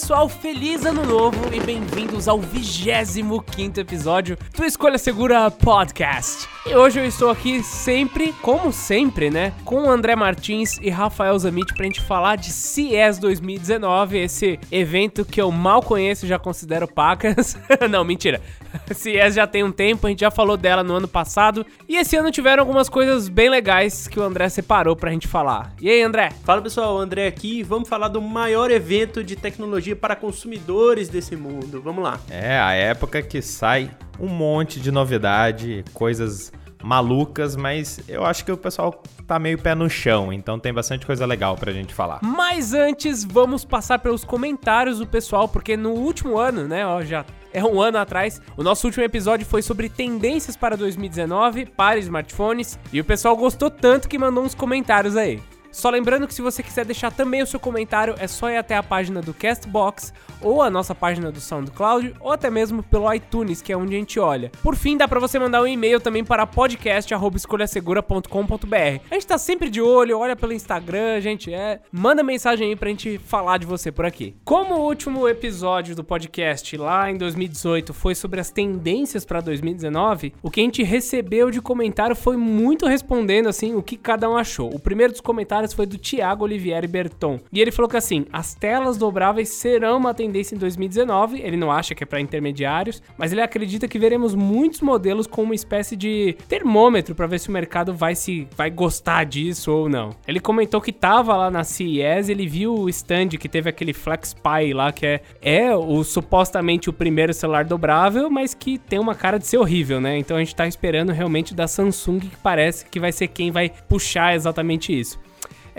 pessoal, feliz ano novo e bem-vindos ao 25 episódio do Escolha Segura Podcast. E hoje eu estou aqui sempre, como sempre, né, com o André Martins e Rafael Zamit pra gente falar de CES 2019, esse evento que eu mal conheço e já considero pacas. Não, mentira. CES já tem um tempo, a gente já falou dela no ano passado e esse ano tiveram algumas coisas bem legais que o André separou pra gente falar. E aí, André? Fala pessoal, o André aqui. Vamos falar do maior evento de tecnologia para consumidores desse mundo. Vamos lá. É, a época que sai um monte de novidade, coisas malucas, mas eu acho que o pessoal tá meio pé no chão, então tem bastante coisa legal pra gente falar. Mas antes, vamos passar pelos comentários do pessoal, porque no último ano, né, ó, já é um ano atrás. O nosso último episódio foi sobre tendências para 2019 para smartphones e o pessoal gostou tanto que mandou uns comentários aí. Só lembrando que se você quiser deixar também o seu comentário, é só ir até a página do Castbox ou a nossa página do SoundCloud ou até mesmo pelo iTunes, que é onde a gente olha. Por fim, dá para você mandar um e-mail também para podcast@escolhasegura.com.br. A gente tá sempre de olho, olha pelo Instagram, gente, é, manda mensagem aí pra gente falar de você por aqui. Como o último episódio do podcast lá em 2018 foi sobre as tendências para 2019, o que a gente recebeu de comentário foi muito respondendo assim o que cada um achou. O primeiro dos comentários foi do Thiago Olivieri Berton. E ele falou que assim, as telas dobráveis serão uma tendência em 2019. Ele não acha que é para intermediários, mas ele acredita que veremos muitos modelos com uma espécie de termômetro para ver se o mercado vai se vai gostar disso ou não. Ele comentou que tava lá na CES, ele viu o stand que teve aquele Flex Pi lá que é é o supostamente o primeiro celular dobrável, mas que tem uma cara de ser horrível, né? Então a gente tá esperando realmente da Samsung que parece que vai ser quem vai puxar exatamente isso.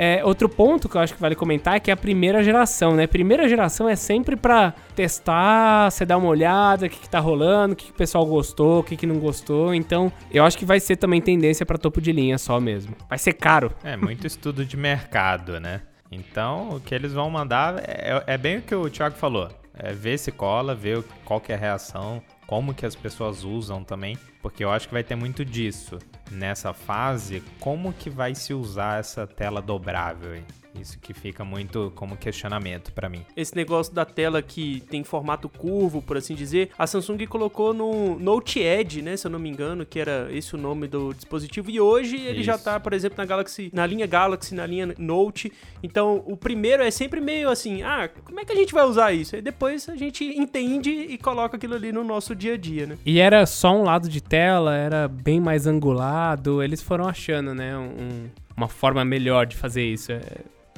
É, outro ponto que eu acho que vale comentar é que é a primeira geração, né? Primeira geração é sempre pra testar, você dar uma olhada, o que, que tá rolando, o que, que o pessoal gostou, o que, que não gostou. Então, eu acho que vai ser também tendência para topo de linha só mesmo. Vai ser caro. É, muito estudo de mercado, né? Então, o que eles vão mandar é, é bem o que o Thiago falou. É ver se cola, ver qual que é a reação, como que as pessoas usam também, porque eu acho que vai ter muito disso nessa fase, como que vai se usar essa tela dobrável aí? Isso que fica muito como questionamento para mim. Esse negócio da tela que tem formato curvo, por assim dizer, a Samsung colocou no Note Edge, né, se eu não me engano, que era esse o nome do dispositivo, e hoje ele Isso. já tá, por exemplo, na Galaxy, na linha Galaxy, na linha Note. Então, o primeiro é sempre meio assim, ah, como é que a gente vai usar isso? Aí depois a gente entende e coloca aquilo ali no nosso dia a dia, né? E era só um lado de tela, era bem mais angulado, eles foram achando, né, um, uma forma melhor de fazer isso. É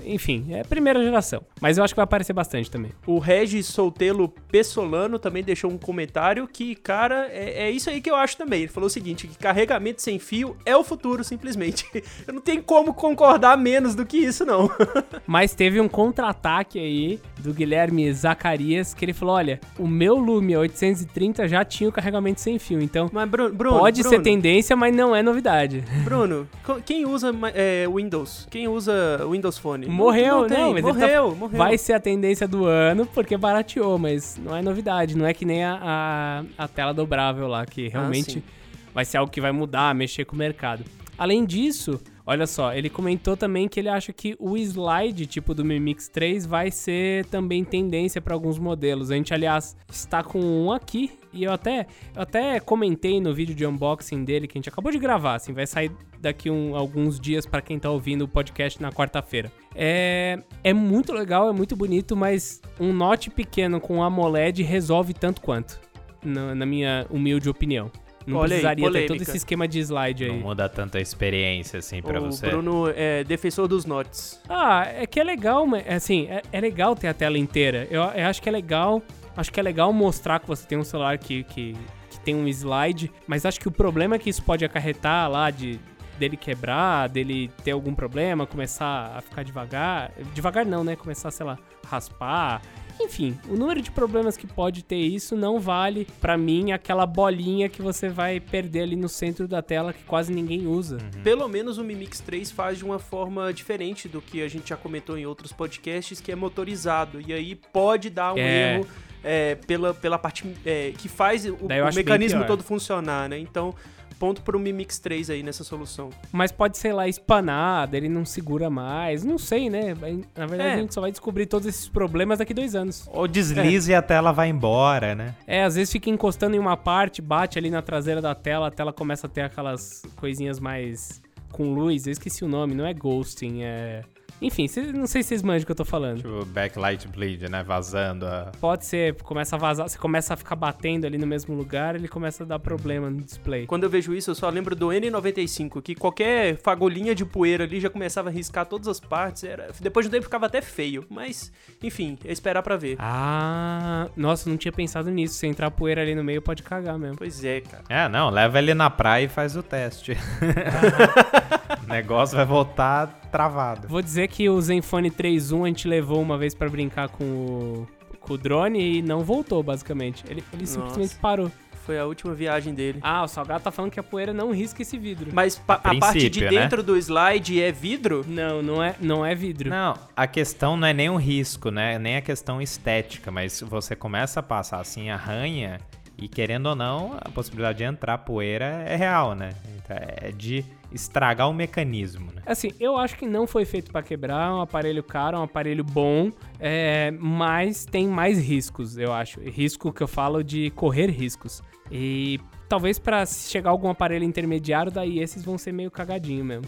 enfim, é primeira geração. Mas eu acho que vai aparecer bastante também. O Regis Soltelo Pessolano também deixou um comentário que, cara, é, é, isso aí que eu acho também. Ele falou o seguinte: que carregamento sem fio é o futuro, simplesmente. Eu não tenho como concordar menos do que isso, não. Mas teve um contra-ataque aí do Guilherme Zacarias, que ele falou: olha, o meu Lumia 830 já tinha o carregamento sem fio. Então, mas Bruno, Bruno, pode Bruno, ser tendência, mas não é novidade. Bruno, quem usa é, Windows? Quem usa Windows Phone? Morreu, não, não, não mas morreu, tá... morreu. Vai ser a tendência do ano porque barateou, mas não é novidade. Não é que nem a, a, a tela dobrável lá, que ah, realmente ah, vai ser algo que vai mudar, mexer com o mercado. Além disso, olha só, ele comentou também que ele acha que o slide tipo do Mi Mix 3 vai ser também tendência para alguns modelos. A gente, aliás, está com um aqui e eu até, eu até comentei no vídeo de unboxing dele que a gente acabou de gravar, assim, vai sair daqui um, alguns dias para quem tá ouvindo o podcast na quarta-feira. É, é muito legal, é muito bonito, mas um note pequeno com AMOLED resolve tanto quanto, na, na minha humilde opinião. Não Olha precisaria aí, ter todo esse esquema de slide aí. Não muda tanta experiência assim para você. O Bruno é defensor dos notes. Ah, é que é legal, assim, é, é legal ter a tela inteira. Eu, eu acho que é legal Acho que é legal mostrar que você tem um celular que, que, que tem um slide, mas acho que o problema que isso pode acarretar lá de dele quebrar, dele ter algum problema, começar a ficar devagar. Devagar não, né? Começar, sei lá, raspar. Enfim, o número de problemas que pode ter isso não vale para mim aquela bolinha que você vai perder ali no centro da tela que quase ninguém usa. Uhum. Pelo menos o Mi Mix 3 faz de uma forma diferente do que a gente já comentou em outros podcasts, que é motorizado. E aí pode dar um é. erro é, pela, pela parte é, que faz o, o mecanismo todo funcionar, né? Então, ponto pro Mi Mix 3 aí nessa solução. Mas pode ser lá espanado, ele não segura mais. Não sei, né? Na verdade, é. a gente só vai descobrir todos esses problemas daqui dois anos. Ou deslize é. e a tela vai embora, né? É, às vezes fica encostando em uma parte, bate ali na traseira da tela, a tela começa a ter aquelas coisinhas mais com luz. Eu esqueci o nome, não é ghosting, é. Enfim, cês, não sei se vocês manjam o que eu tô falando. Tipo, backlight bleed, né? Vazando. A... Pode ser, começa a vazar, você começa a ficar batendo ali no mesmo lugar, ele começa a dar problema no display. Quando eu vejo isso, eu só lembro do N95, que qualquer fagulhinha de poeira ali já começava a riscar todas as partes. Era... Depois de um tempo ficava até feio. Mas, enfim, é esperar pra ver. Ah, nossa, não tinha pensado nisso. Se entrar poeira ali no meio, pode cagar mesmo. Pois é, cara. É, não, leva ele na praia e faz o teste. o negócio vai voltar travado. Vou dizer que o Zenfone 3.1 a gente levou uma vez para brincar com o, com o drone e não voltou, basicamente. Ele, ele simplesmente parou. Foi a última viagem dele. Ah, o Salgado tá falando que a poeira não risca esse vidro. Mas a, a parte de né? dentro do slide é vidro? Não, não é, não é vidro. Não, a questão não é nem o risco, né? Nem a questão estética, mas você começa a passar assim, arranha, e querendo ou não, a possibilidade de entrar poeira é real, né? Então, é de estragar o mecanismo, né? Assim, eu acho que não foi feito para quebrar, é um aparelho caro, é um aparelho bom, é, mas tem mais riscos, eu acho. Risco que eu falo de correr riscos. E talvez para chegar algum aparelho intermediário, daí esses vão ser meio cagadinho mesmo.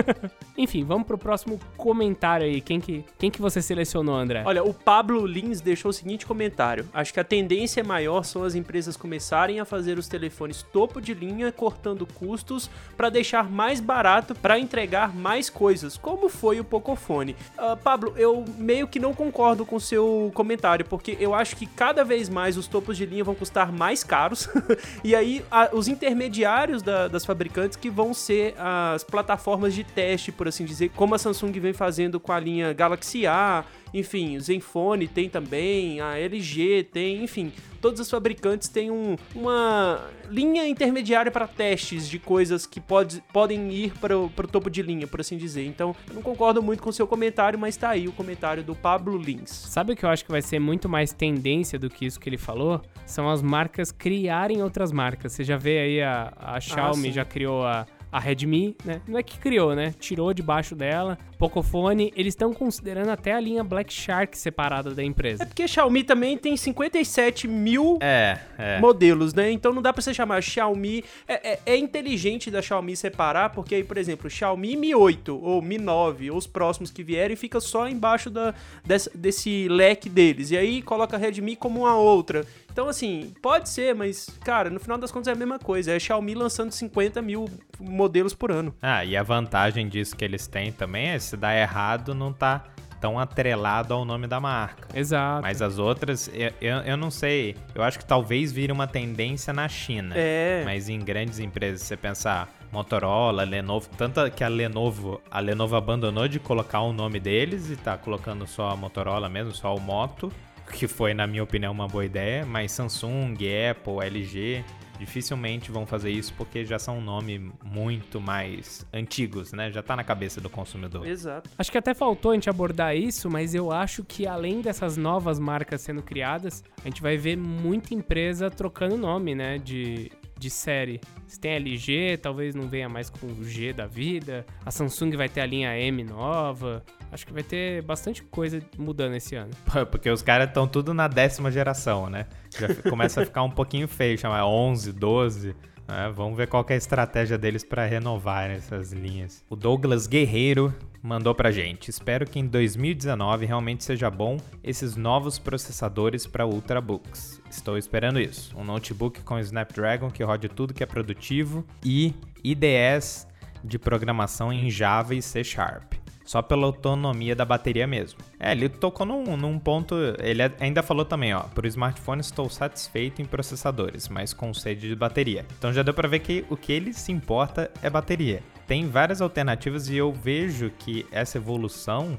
Enfim, vamos pro próximo comentário aí. Quem que, quem que você selecionou, André? Olha, o Pablo Lins deixou o seguinte comentário. Acho que a tendência maior são as empresas começarem a fazer os telefones topo de linha, cortando custos para deixar mais barato para entregar mais coisas, como foi o Pocophone. Uh, Pablo, eu meio que não concordo com o seu comentário, porque eu acho que cada vez mais os topos de linha vão custar mais caros, e aí a, os intermediários da, das fabricantes que vão ser as plataformas de teste, por assim dizer, como a Samsung vem fazendo com a linha Galaxy A, enfim, o Zenfone tem também, a LG tem, enfim, todos os fabricantes têm um, uma linha intermediária para testes de coisas que pode, podem ir para o topo de linha, por assim dizer. Então, eu não concordo muito com o seu comentário, mas tá aí o comentário do Pablo Lins. Sabe o que eu acho que vai ser muito mais tendência do que isso que ele falou? São as marcas criarem outras marcas. Você já vê aí a, a Xiaomi ah, já criou a a Redmi, né? Não é que criou, né? Tirou debaixo dela. Pocophone, eles estão considerando até a linha Black Shark separada da empresa. É porque a Xiaomi também tem 57 mil é, é. modelos, né? Então não dá pra você chamar Xiaomi. É, é, é, inteligente da Xiaomi separar, porque aí, por exemplo, Xiaomi Mi 8 ou Mi 9, ou os próximos que vierem, fica só embaixo da, desse, desse leque deles. E aí coloca a Redmi como uma outra. Então, assim, pode ser, mas, cara, no final das contas é a mesma coisa. É a Xiaomi lançando 50 mil modelos por ano. Ah, e a vantagem disso que eles têm também é se dá errado, não tá tão atrelado ao nome da marca. Exato. Mas as outras, eu, eu, eu, não sei. Eu acho que talvez vire uma tendência na China. É. Mas em grandes empresas, você pensar Motorola, Lenovo, tanto que a Lenovo, a Lenovo abandonou de colocar o nome deles e tá colocando só a Motorola mesmo, só o Moto que foi, na minha opinião, uma boa ideia, mas Samsung, Apple, LG dificilmente vão fazer isso porque já são um nome muito mais antigos, né? Já tá na cabeça do consumidor. Exato. Acho que até faltou a gente abordar isso, mas eu acho que além dessas novas marcas sendo criadas, a gente vai ver muita empresa trocando nome, né? De, de série. Se tem LG, talvez não venha mais com o G da vida. A Samsung vai ter a linha M nova. Acho que vai ter bastante coisa mudando esse ano. Porque os caras estão tudo na décima geração, né? Já começa a ficar um pouquinho feio, chamar 11, 12. É, vamos ver qual é a estratégia deles para renovar essas linhas. O Douglas Guerreiro mandou pra gente. Espero que em 2019 realmente seja bom esses novos processadores para Ultrabooks. Estou esperando isso. Um notebook com Snapdragon que rode tudo que é produtivo e IDS de programação em Java e C Sharp só pela autonomia da bateria mesmo. É, ele tocou num, num ponto. Ele ainda falou também, ó. Por smartphone estou satisfeito em processadores, mas com sede de bateria. Então já deu para ver que o que ele se importa é bateria. Tem várias alternativas e eu vejo que essa evolução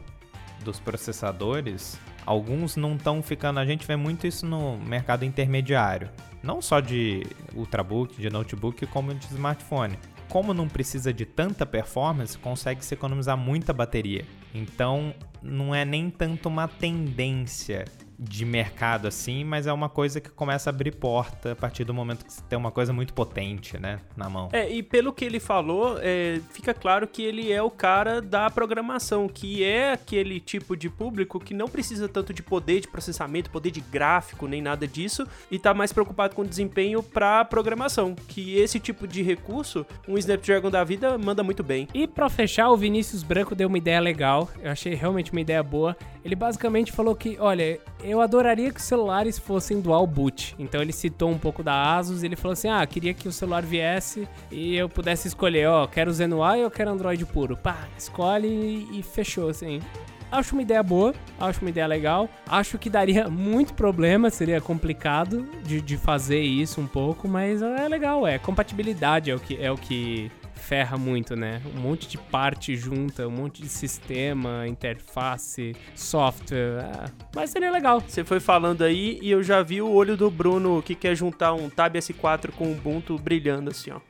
dos processadores, alguns não estão ficando. A gente vê muito isso no mercado intermediário. Não só de ultrabook, de notebook, como de smartphone como não precisa de tanta performance, consegue se economizar muita bateria. Então, não é nem tanto uma tendência, de mercado assim, mas é uma coisa que começa a abrir porta a partir do momento que você tem uma coisa muito potente, né, na mão. É, e pelo que ele falou, é, fica claro que ele é o cara da programação, que é aquele tipo de público que não precisa tanto de poder de processamento, poder de gráfico, nem nada disso, e tá mais preocupado com o desempenho para programação, que esse tipo de recurso, um Snapdragon da vida manda muito bem. E para fechar, o Vinícius Branco deu uma ideia legal, eu achei realmente uma ideia boa. Ele basicamente falou que, olha, eu adoraria que os celulares fossem dual boot. Então ele citou um pouco da Asus, ele falou assim: "Ah, queria que o celular viesse e eu pudesse escolher, ó, quero Zenui ou quero Android puro". Pá, escolhe e fechou assim. Acho uma ideia boa, acho uma ideia legal. Acho que daria muito problema, seria complicado de, de fazer isso um pouco, mas é legal, é. Compatibilidade é o que, é o que ferra muito, né? Um monte de parte junta, um monte de sistema, interface, software. Ah, mas seria legal. Você foi falando aí e eu já vi o olho do Bruno que quer juntar um Tab S4 com o Ubuntu brilhando assim, ó.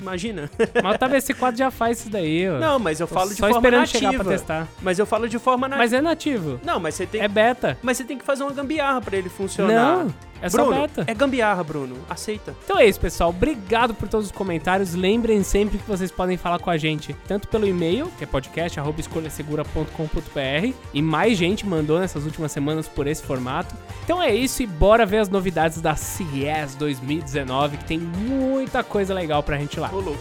Imagina. Mas o Tab S4 já faz isso daí, ó. Não, mas eu falo de Só forma nativa. chegar pra testar. Mas eu falo de forma nativa. Mas é nativo. Não, mas você tem É beta. Mas você tem que fazer uma gambiarra pra ele funcionar. Não, é só Bruno, beta. é gambiarra, Bruno. Aceita. Então é isso, pessoal. Obrigado por todos os comentários. Lembrem sempre que vocês podem falar com a gente, tanto pelo e-mail, que é podcast.escolhasegura.com.br, e mais gente mandou nessas últimas semanas por esse formato. Então é isso e bora ver as novidades da CES 2019, que tem muita coisa legal pra gente lá. Louco.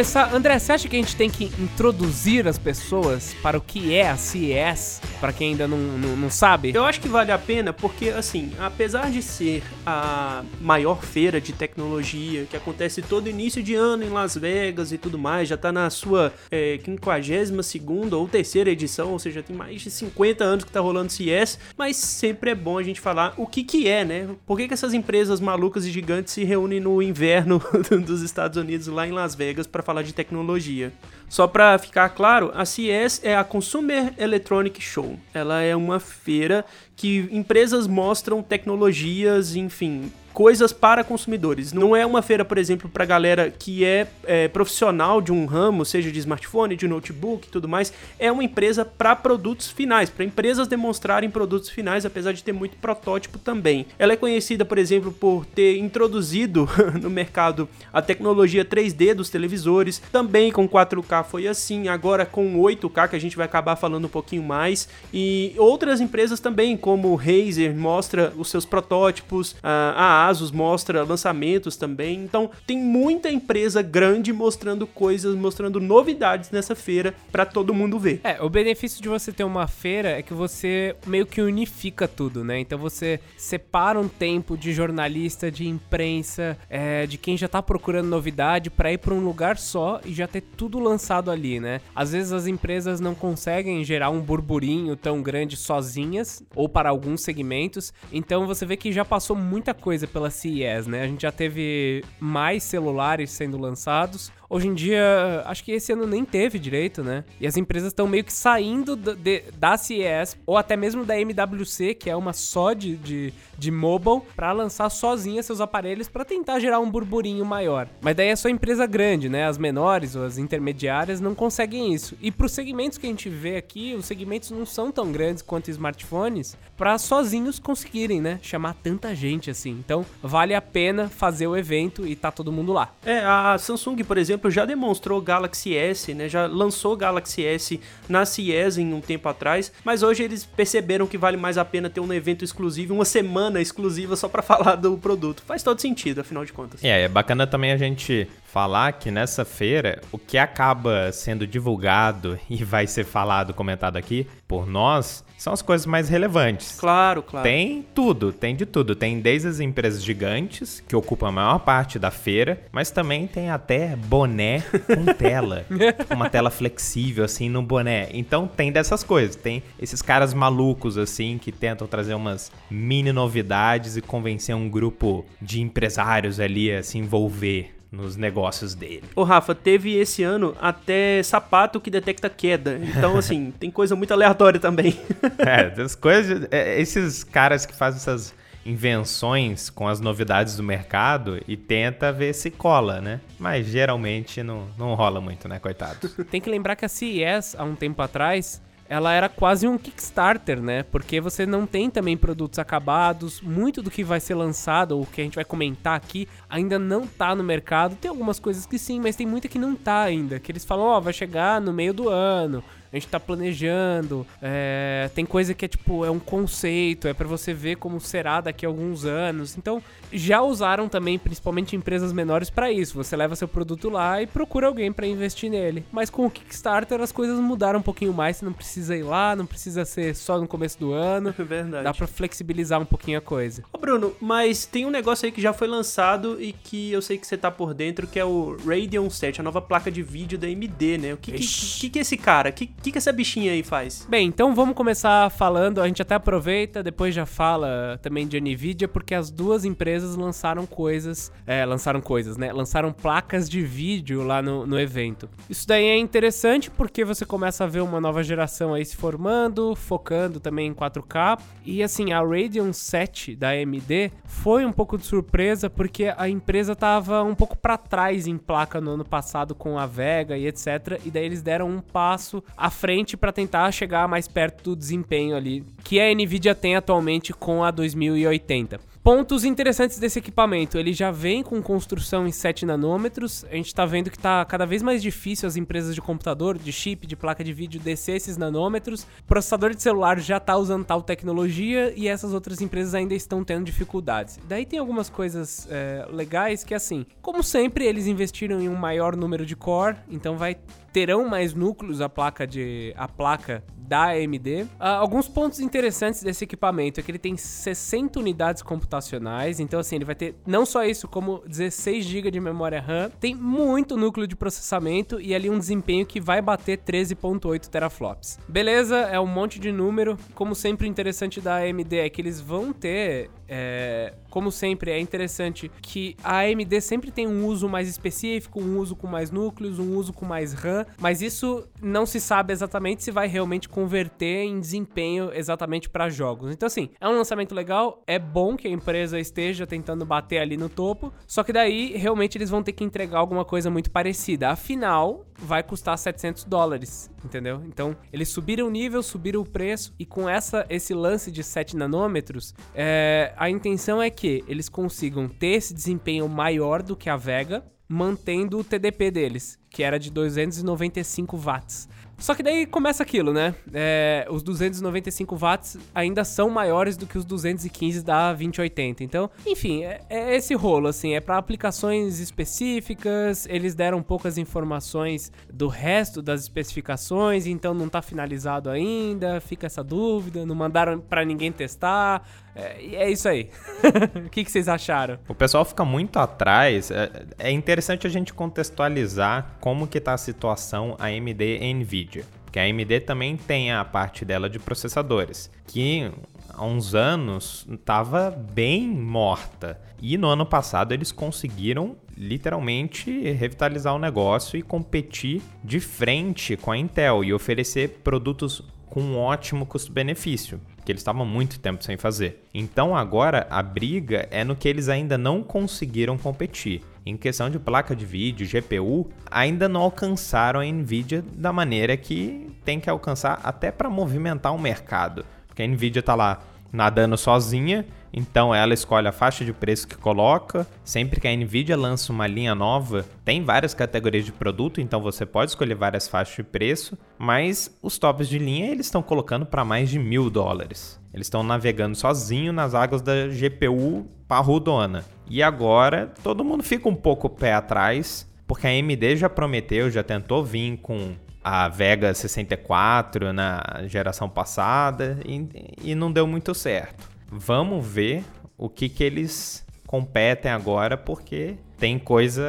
Começar, André, você acha que a gente tem que introduzir as pessoas para o que é a CES? Pra quem ainda não, não, não sabe? Eu acho que vale a pena porque, assim, apesar de ser a maior feira de tecnologia que acontece todo início de ano em Las Vegas e tudo mais, já tá na sua é, 52 ou terceira edição, ou seja, tem mais de 50 anos que tá rolando CES, mas sempre é bom a gente falar o que que é, né? Por que, que essas empresas malucas e gigantes se reúnem no inverno dos Estados Unidos lá em Las Vegas para falar de tecnologia? Só para ficar claro, a CES é a Consumer Electronic Show. Ela é uma feira que empresas mostram tecnologias, enfim, coisas para consumidores. Não é uma feira, por exemplo, para galera que é, é, profissional de um ramo, seja de smartphone, de notebook e tudo mais. É uma empresa para produtos finais, para empresas demonstrarem produtos finais, apesar de ter muito protótipo também. Ela é conhecida, por exemplo, por ter introduzido no mercado a tecnologia 3D dos televisores. Também com 4K foi assim, agora com 8K, que a gente vai acabar falando um pouquinho mais. E outras empresas também, como Razer, mostra os seus protótipos, a Mostra lançamentos também. Então, tem muita empresa grande mostrando coisas, mostrando novidades nessa feira para todo mundo ver. É, o benefício de você ter uma feira é que você meio que unifica tudo, né? Então você separa um tempo de jornalista, de imprensa, é, de quem já tá procurando novidade para ir para um lugar só e já ter tudo lançado ali, né? Às vezes as empresas não conseguem gerar um burburinho tão grande sozinhas ou para alguns segmentos. Então você vê que já passou muita coisa pela CES, né? A gente já teve mais celulares sendo lançados. Hoje em dia, acho que esse ano nem teve direito, né? E as empresas estão meio que saindo da, de, da CES, ou até mesmo da MWC, que é uma só de, de, de mobile, para lançar sozinha seus aparelhos para tentar gerar um burburinho maior. Mas daí é só empresa grande, né? As menores ou as intermediárias não conseguem isso. E para os segmentos que a gente vê aqui, os segmentos não são tão grandes quanto smartphones para sozinhos conseguirem, né? Chamar tanta gente assim. Então, vale a pena fazer o evento e tá todo mundo lá. É, a Samsung, por exemplo, já demonstrou Galaxy S, né? Já lançou Galaxy S na CES em um tempo atrás, mas hoje eles perceberam que vale mais a pena ter um evento exclusivo, uma semana exclusiva só para falar do produto. Faz todo sentido, afinal de contas. É, é bacana também a gente falar que nessa feira o que acaba sendo divulgado e vai ser falado, comentado aqui por nós, são as coisas mais relevantes. Claro, claro. Tem tudo, tem de tudo. Tem desde as empresas gigantes, que ocupam a maior parte da feira, mas também tem até boné com tela. uma tela flexível, assim, no boné. Então tem dessas coisas. Tem esses caras malucos, assim, que tentam trazer umas mini novidades e convencer um grupo de empresários ali a se envolver nos negócios dele. Ô Rafa, teve esse ano até sapato que detecta queda. Então, assim, tem coisa muito aleatória também. é, as coisas. É, esses caras que fazem essas invenções com as novidades do mercado e tenta ver se cola, né? Mas geralmente não, não rola muito, né, coitado? Tem que lembrar que a CES, há um tempo atrás, ela era quase um Kickstarter, né? Porque você não tem também produtos acabados, muito do que vai ser lançado, ou que a gente vai comentar aqui, ainda não tá no mercado. Tem algumas coisas que sim, mas tem muita que não tá ainda. Que eles falam, ó, oh, vai chegar no meio do ano, a gente tá planejando. É, tem coisa que é tipo, é um conceito, é para você ver como será daqui a alguns anos. Então, já usaram também, principalmente empresas menores, para isso. Você leva seu produto lá e procura alguém para investir nele. Mas com o Kickstarter as coisas mudaram um pouquinho mais. Você não precisa ir lá, não precisa ser só no começo do ano. É verdade. Dá pra flexibilizar um pouquinho a coisa. Ô Bruno, mas tem um negócio aí que já foi lançado e que eu sei que você tá por dentro, que é o Radeon 7, a nova placa de vídeo da AMD, né? O que, que, que, que é esse cara? Que, que, que essa bichinha aí faz? Bem, então vamos começar falando, a gente até aproveita, depois já fala também de NVIDIA, porque as duas empresas lançaram coisas, é, lançaram coisas, né? Lançaram placas de vídeo lá no, no evento. Isso daí é interessante porque você começa a ver uma nova geração aí se formando, focando também em 4K. E assim, a Radeon 7 da AMD foi um pouco de surpresa porque a empresa tava um pouco para trás em placa no ano passado com a Vega e etc. E daí eles deram um passo à frente para tentar chegar mais perto do desempenho ali que a Nvidia tem atualmente com a 2080. Pontos interessantes desse equipamento, ele já vem com construção em 7 nanômetros. A gente está vendo que está cada vez mais difícil as empresas de computador, de chip, de placa de vídeo descer esses nanômetros. O processador de celular já está usando tal tecnologia e essas outras empresas ainda estão tendo dificuldades. Daí tem algumas coisas é, legais que assim, como sempre eles investiram em um maior número de core, então vai terão mais núcleos a placa de a placa da AMD. Uh, ah, alguns pontos interessantes desse equipamento é que ele tem 60 unidades computacionais, então assim, ele vai ter não só isso, como 16 GB de memória RAM, tem muito núcleo de processamento e ali um desempenho que vai bater 13.8 teraflops. Beleza, é um monte de número. Como sempre, o interessante da AMD é que eles vão ter é, como sempre, é interessante que a AMD sempre tem um uso mais específico, um uso com mais núcleos, um uso com mais RAM, mas isso não se sabe exatamente se vai realmente converter em desempenho exatamente para jogos. Então, assim, é um lançamento legal, é bom que a empresa esteja tentando bater ali no topo, só que daí realmente eles vão ter que entregar alguma coisa muito parecida. Afinal, vai custar 700 dólares, entendeu? Então, eles subiram o nível, subiram o preço e com essa esse lance de 7 nanômetros, é, a intenção é que eles consigam ter esse desempenho maior do que a Vega, mantendo o TDP deles, que era de 295 watts. Só que daí começa aquilo, né? É, os 295 watts ainda são maiores do que os 215 da 2080. Então, enfim, é, é esse rolo, assim, é para aplicações específicas. Eles deram poucas informações do resto das especificações, então não tá finalizado ainda. Fica essa dúvida, não mandaram para ninguém testar. É, é isso aí. o que, que, vocês acharam? O pessoal fica muito atrás. É, é, interessante a gente contextualizar como que tá a situação AMD e Nvidia. Porque a AMD também tem a parte dela de processadores, que há uns anos estava bem morta. E no ano passado eles conseguiram literalmente revitalizar o negócio e competir de frente com a Intel e oferecer produtos com um ótimo custo-benefício que eles estavam muito tempo sem fazer. Então agora a briga é no que eles ainda não conseguiram competir. Em questão de placa de vídeo, GPU, ainda não alcançaram a Nvidia da maneira que tem que alcançar até para movimentar o mercado. Porque a Nvidia está lá nadando sozinha então ela escolhe a faixa de preço que coloca. Sempre que a Nvidia lança uma linha nova, tem várias categorias de produto, então você pode escolher várias faixas de preço. Mas os tops de linha eles estão colocando para mais de mil dólares. Eles estão navegando sozinho nas águas da GPU parrudona. E agora todo mundo fica um pouco pé atrás, porque a AMD já prometeu, já tentou vir com a Vega 64 na geração passada e, e não deu muito certo. Vamos ver o que, que eles competem agora porque tem coisa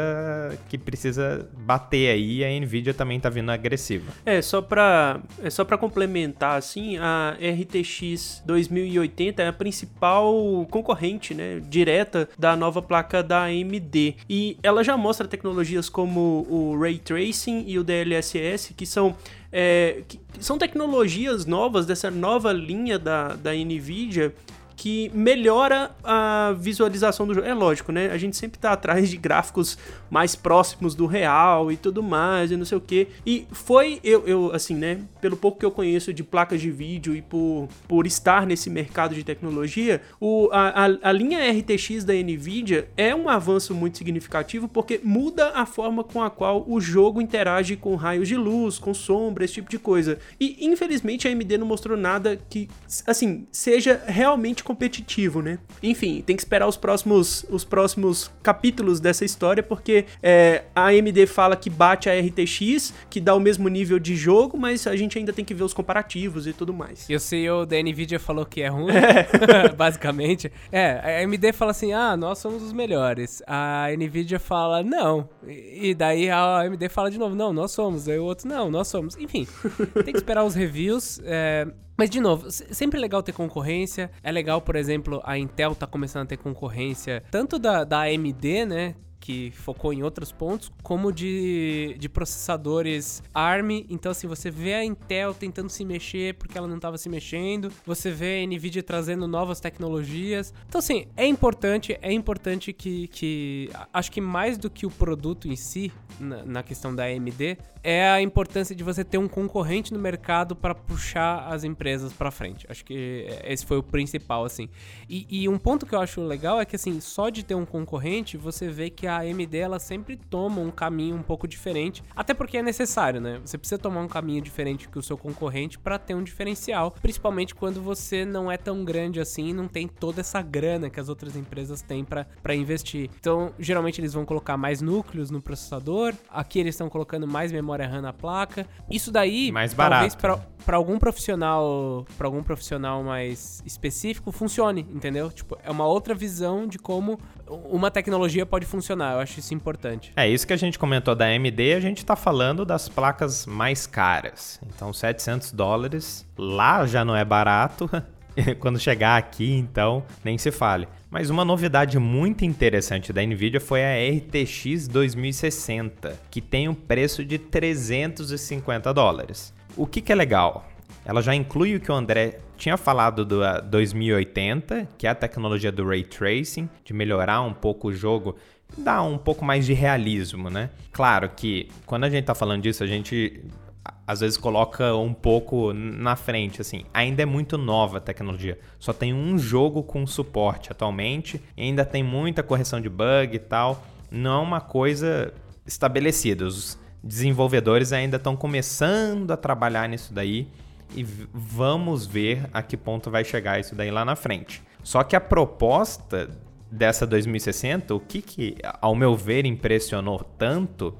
que precisa bater aí e a Nvidia também tá vindo agressiva. É, só para é só para complementar assim, a RTX 2080 é a principal concorrente, né, direta da nova placa da AMD. E ela já mostra tecnologias como o Ray Tracing e o DLSS, que são é, que são tecnologias novas dessa nova linha da, da NVIDIA que melhora a visualização do jogo. É lógico, né? A gente sempre tá atrás de gráficos mais próximos do real e tudo mais, e não sei o que. E foi, eu, eu, assim, né? Pelo pouco que eu conheço de placas de vídeo e por, por estar nesse mercado de tecnologia, o, a, a, a linha RTX da Nvidia é um avanço muito significativo porque muda a forma com a qual o jogo interage com raios de luz, com sombra, esse tipo de coisa. E infelizmente a AMD não mostrou nada que, assim, seja realmente competitivo, né? Enfim, tem que esperar os próximos, os próximos capítulos dessa história, porque é, a AMD fala que bate a RTX, que dá o mesmo nível de jogo, mas a gente ainda tem que ver os comparativos e tudo mais. E o CEO da Nvidia falou que é ruim, é. basicamente. É, a AMD fala assim, ah, nós somos os melhores. A Nvidia fala, não. E daí a AMD fala de novo, não, nós somos. Aí o outro, não, nós somos. Enfim, tem que esperar os reviews. É, mas, de novo, sempre é legal ter concorrência. É legal, por exemplo, a Intel tá começando a ter concorrência tanto da, da AMD, né? Que focou em outros pontos, como de, de processadores ARM. Então, assim, você vê a Intel tentando se mexer porque ela não estava se mexendo, você vê a Nvidia trazendo novas tecnologias. Então, assim, é importante, é importante que, que acho que mais do que o produto em si, na, na questão da AMD, é a importância de você ter um concorrente no mercado para puxar as empresas para frente. Acho que esse foi o principal, assim. E, e um ponto que eu acho legal é que, assim, só de ter um concorrente, você vê que a AMD ela sempre toma um caminho um pouco diferente, até porque é necessário, né? Você precisa tomar um caminho diferente que o seu concorrente para ter um diferencial, principalmente quando você não é tão grande assim e não tem toda essa grana que as outras empresas têm para investir. Então, geralmente eles vão colocar mais núcleos no processador, aqui eles estão colocando mais memória RAM na placa. Isso daí, mais barato. talvez para algum profissional, para algum profissional mais específico funcione, entendeu? Tipo, é uma outra visão de como uma tecnologia pode funcionar. Eu acho isso importante. É isso que a gente comentou da AMD, a gente tá falando das placas mais caras. Então, 700 dólares lá já não é barato. Quando chegar aqui, então, nem se fale. Mas uma novidade muito interessante da Nvidia foi a RTX 2060, que tem um preço de 350 dólares. O que, que é legal? Ela já inclui o que o André tinha falado do 2080, que é a tecnologia do ray tracing, de melhorar um pouco o jogo, dar um pouco mais de realismo, né? Claro que quando a gente tá falando disso, a gente às vezes coloca um pouco na frente, assim. Ainda é muito nova a tecnologia. Só tem um jogo com suporte atualmente, ainda tem muita correção de bug e tal. Não é uma coisa estabelecida. Os desenvolvedores ainda estão começando a trabalhar nisso daí e vamos ver a que ponto vai chegar isso daí lá na frente. Só que a proposta dessa 2060, o que, que ao meu ver impressionou tanto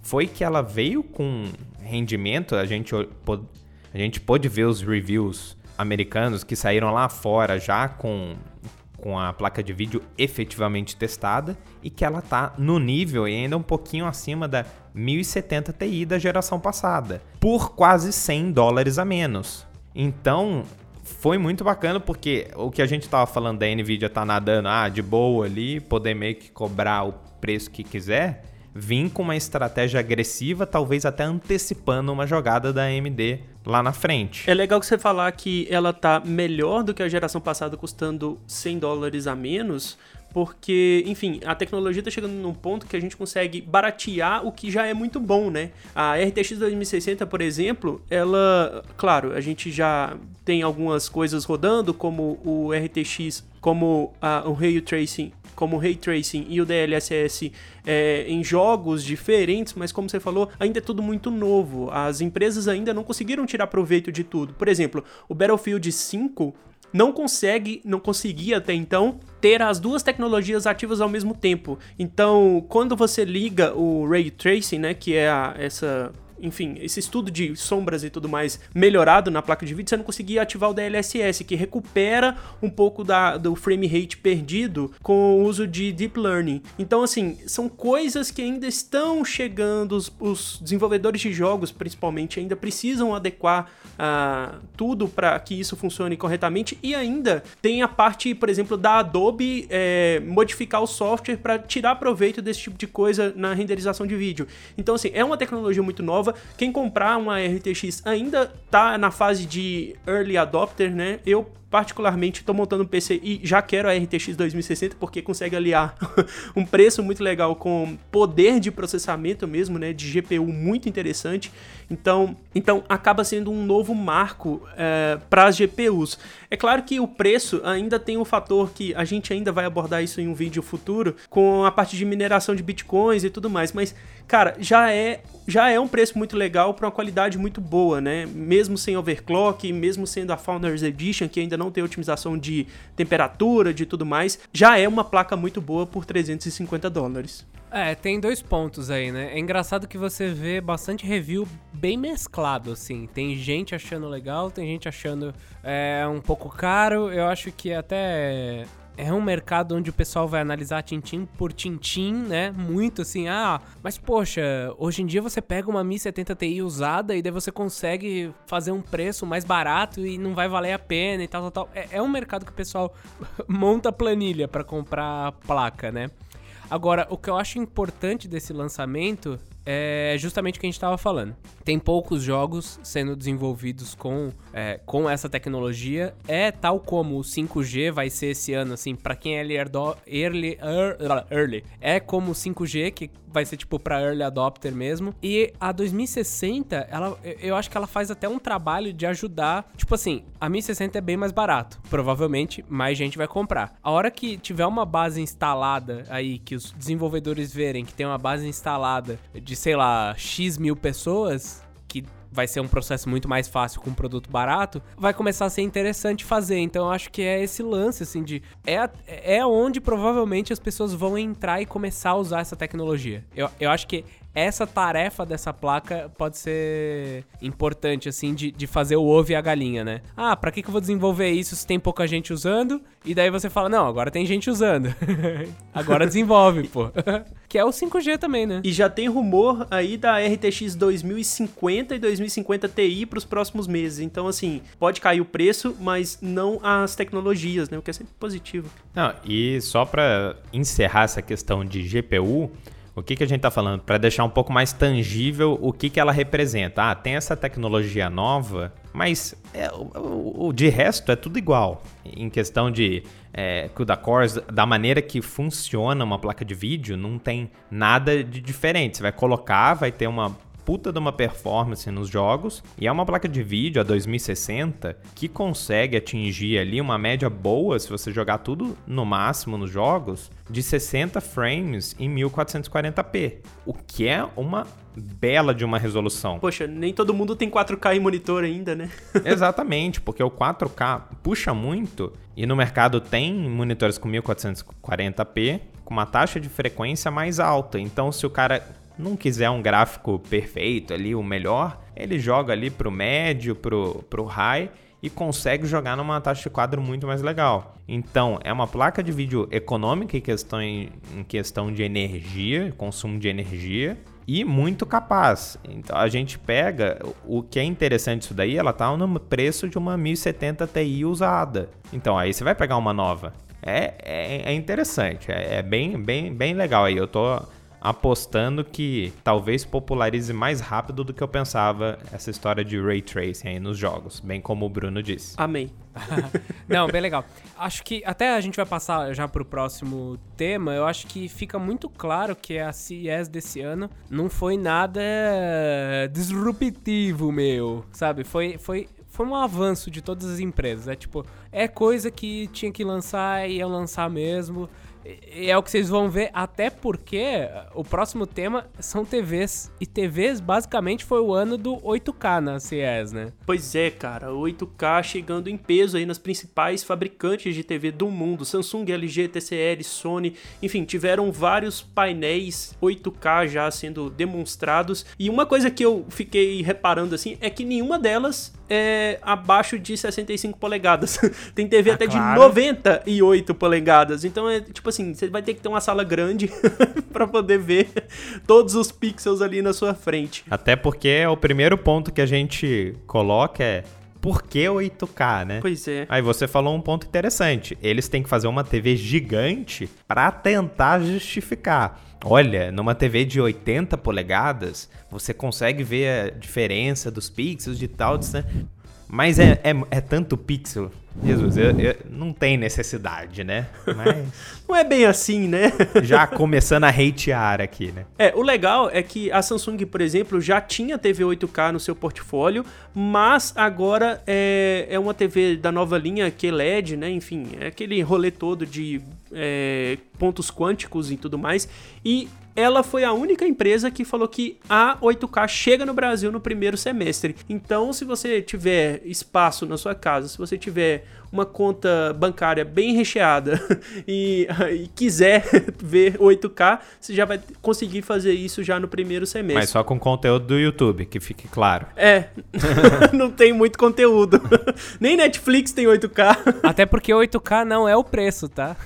foi que ela veio com rendimento, a gente, a gente pôde ver os reviews americanos que saíram lá fora já com, com a placa de vídeo efetivamente testada e que ela tá no nível e ainda um pouquinho acima da 1070 Ti da geração passada, por quase 100 dólares a menos. Então, foi muito bacana porque o que a gente tava falando da Nvidia tá nadando ah, de boa ali, poder meio que cobrar o preço que quiser, vir com uma estratégia agressiva, talvez até antecipando uma jogada da AMD lá na frente. É legal que você falar que ela tá melhor do que a geração passada, custando 100 dólares a menos, porque, enfim, a tecnologia está chegando num ponto que a gente consegue baratear o que já é muito bom, né? A RTX 2060, por exemplo, ela, claro, a gente já tem algumas coisas rodando, como o RTX, como a, o Ray Tracing como o Ray Tracing e o DLSS é, em jogos diferentes, mas como você falou, ainda é tudo muito novo. As empresas ainda não conseguiram tirar proveito de tudo. Por exemplo, o Battlefield 5 não consegue, não conseguia até então ter as duas tecnologias ativas ao mesmo tempo. Então, quando você liga o ray tracing, né, que é a, essa enfim, esse estudo de sombras e tudo mais melhorado na placa de vídeo, você não conseguia ativar o DLSS, que recupera um pouco da, do frame rate perdido com o uso de deep learning. Então, assim, são coisas que ainda estão chegando, os, os desenvolvedores de jogos, principalmente, ainda precisam adequar uh, tudo para que isso funcione corretamente e ainda tem a parte, por exemplo, da Adobe é, modificar o software para tirar proveito desse tipo de coisa na renderização de vídeo. Então, assim, é uma tecnologia muito nova. Quem comprar uma RTX ainda tá na fase de early adopter, né? Eu particularmente estou montando um PC e já quero a RTX 2060 porque consegue aliar um preço muito legal com poder de processamento mesmo, né, de GPU muito interessante. Então, então acaba sendo um novo marco é, para as GPUs. É claro que o preço ainda tem um fator que a gente ainda vai abordar isso em um vídeo futuro com a parte de mineração de bitcoins e tudo mais, mas cara, já é já é um preço muito legal para uma qualidade muito boa, né? Mesmo sem overclock, mesmo sendo a Founders Edition que ainda não tem otimização de temperatura, de tudo mais, já é uma placa muito boa por 350 dólares. É, tem dois pontos aí, né? É engraçado que você vê bastante review bem mesclado, assim. Tem gente achando legal, tem gente achando é, um pouco caro. Eu acho que até é um mercado onde o pessoal vai analisar tintim por tintim, né? Muito assim, ah, mas poxa, hoje em dia você pega uma Mi 70 Ti usada e daí você consegue fazer um preço mais barato e não vai valer a pena e tal, tal, tal. É, é um mercado que o pessoal monta planilha para comprar placa, né? Agora, o que eu acho importante desse lançamento é justamente o que a gente estava falando. Tem poucos jogos sendo desenvolvidos com, é, com essa tecnologia. É tal como o 5G vai ser esse ano, assim, para quem é early, early, early, é como o 5G, que vai ser tipo para early adopter mesmo. E a 2060, ela, eu acho que ela faz até um trabalho de ajudar. Tipo assim, a 1060 é bem mais barato. Provavelmente mais gente vai comprar. A hora que tiver uma base instalada aí, que os desenvolvedores verem que tem uma base instalada de sei lá, X mil pessoas, que vai ser um processo muito mais fácil com um produto barato, vai começar a ser interessante fazer. Então eu acho que é esse lance, assim, de. É, é onde provavelmente as pessoas vão entrar e começar a usar essa tecnologia. Eu, eu acho que essa tarefa dessa placa pode ser importante, assim, de, de fazer o ovo e a galinha, né? Ah, pra que, que eu vou desenvolver isso se tem pouca gente usando? E daí você fala, não, agora tem gente usando. agora desenvolve, pô. que é o 5G também, né? E já tem rumor aí da RTX 2050 e 2050 Ti para os próximos meses. Então, assim, pode cair o preço, mas não as tecnologias, né? O que é sempre positivo. Não, e só para encerrar essa questão de GPU, o que, que a gente está falando? Para deixar um pouco mais tangível o que, que ela representa. Ah, tem essa tecnologia nova, mas é, o, o, de resto é tudo igual. Em questão de é, CUDA cores, da maneira que funciona uma placa de vídeo, não tem nada de diferente. Você vai colocar, vai ter uma puta de uma performance nos jogos e é uma placa de vídeo a 2060 que consegue atingir ali uma média boa se você jogar tudo no máximo nos jogos de 60 frames em 1440p, o que é uma bela de uma resolução. Poxa, nem todo mundo tem 4K em monitor ainda, né? Exatamente, porque o 4K puxa muito e no mercado tem monitores com 1440p com uma taxa de frequência mais alta. Então, se o cara não quiser um gráfico perfeito ali, o melhor, ele joga ali pro médio, pro, pro high e consegue jogar numa taxa de quadro muito mais legal. Então, é uma placa de vídeo econômica em questão, em, em questão de energia, consumo de energia, e muito capaz. Então a gente pega o que é interessante isso daí, ela tá no preço de uma 1070 Ti usada. Então aí você vai pegar uma nova. É, é, é interessante, é, é, bem, bem, bem legal aí. Eu tô apostando que talvez popularize mais rápido do que eu pensava essa história de ray tracing aí nos jogos, bem como o Bruno disse. Amém. Não, bem legal. Acho que até a gente vai passar já pro próximo tema. Eu acho que fica muito claro que a CES desse ano não foi nada disruptivo, meu. Sabe? Foi, foi, foi um avanço de todas as empresas. É tipo, é coisa que tinha que lançar e ia lançar mesmo. É o que vocês vão ver, até porque o próximo tema são TVs. E TVs, basicamente, foi o ano do 8K na CES, né? Pois é, cara. 8K chegando em peso aí nas principais fabricantes de TV do mundo. Samsung, LG, TCL, Sony, enfim, tiveram vários painéis 8K já sendo demonstrados. E uma coisa que eu fiquei reparando assim é que nenhuma delas é abaixo de 65 polegadas. Tem TV ah, até claro. de 98 polegadas. Então é tipo assim, você vai ter que ter uma sala grande para poder ver todos os pixels ali na sua frente. Até porque é o primeiro ponto que a gente coloca é por que 8K, né? Pois é. Aí você falou um ponto interessante. Eles têm que fazer uma TV gigante para tentar justificar. Olha, numa TV de 80 polegadas, você consegue ver a diferença dos pixels de tal, né? Mas é, é, é tanto pixel. Jesus, eu, eu, não tem necessidade, né? Mas... não é bem assim, né? já começando a hatear aqui, né? É, o legal é que a Samsung, por exemplo, já tinha TV 8K no seu portfólio, mas agora é, é uma TV da nova linha QLED, né? Enfim, é aquele rolê todo de é, pontos quânticos e tudo mais. E ela foi a única empresa que falou que a 8K chega no Brasil no primeiro semestre. Então, se você tiver espaço na sua casa, se você tiver uma conta bancária bem recheada e, e, quiser ver 8K, você já vai conseguir fazer isso já no primeiro semestre. Mas só com conteúdo do YouTube, que fique claro. É, não tem muito conteúdo. Nem Netflix tem 8K. Até porque 8K não é o preço, tá?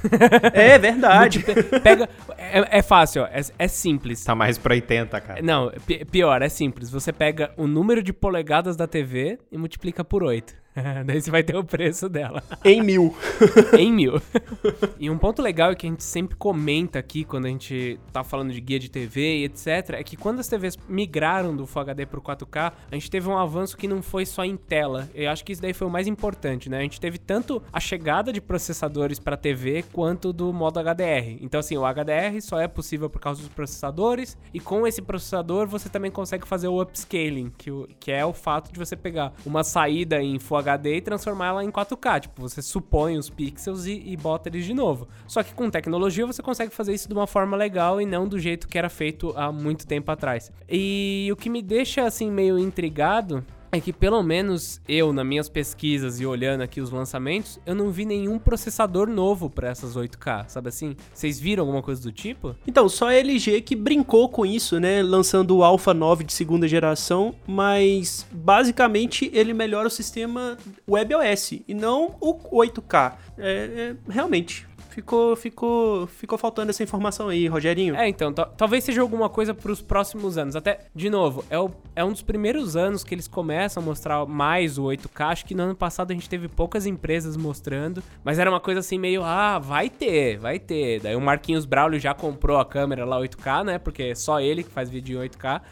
É verdade. Pega, é, é fácil, ó, é, é, simples. Tá mais pra 80, cara. Não, pior, é simples. Você pega o número de polegadas da TV e multiplica por 8. Daí você vai ter o preço dela. Em mil. em mil. e um ponto legal é que a gente sempre comenta aqui quando a gente tá falando de guia de TV e etc. É que quando as TVs migraram do Full HD pro 4K, a gente teve um avanço que não foi só em tela. Eu acho que isso daí foi o mais importante, né? A gente teve tanto a chegada de processadores para TV quanto do modo HDR. Então, assim, o HDR só é possível por causa dos processadores. E com esse processador você também consegue fazer o upscaling, que, que é o fato de você pegar uma saída em Full HD e transformar ela em 4K. Tipo, você supõe os pixels e, e bota eles de novo. Só que com tecnologia você consegue fazer isso de uma forma legal e não do jeito que era feito há muito tempo atrás. E o que me deixa assim meio intrigado é que pelo menos eu, nas minhas pesquisas e olhando aqui os lançamentos, eu não vi nenhum processador novo para essas 8K, sabe assim? Vocês viram alguma coisa do tipo? Então, só a LG que brincou com isso, né? Lançando o Alpha 9 de segunda geração, mas basicamente ele melhora o sistema WebOS e não o 8K. É, é realmente ficou, ficou, ficou faltando essa informação aí, Rogerinho. É, então, talvez seja alguma coisa para os próximos anos. Até, de novo, é, o, é um dos primeiros anos que eles começam a mostrar mais o 8K. Acho que no ano passado a gente teve poucas empresas mostrando, mas era uma coisa assim meio, ah, vai ter, vai ter. Daí o Marquinhos Braulio já comprou a câmera lá 8K, né? Porque é só ele que faz vídeo em 8K.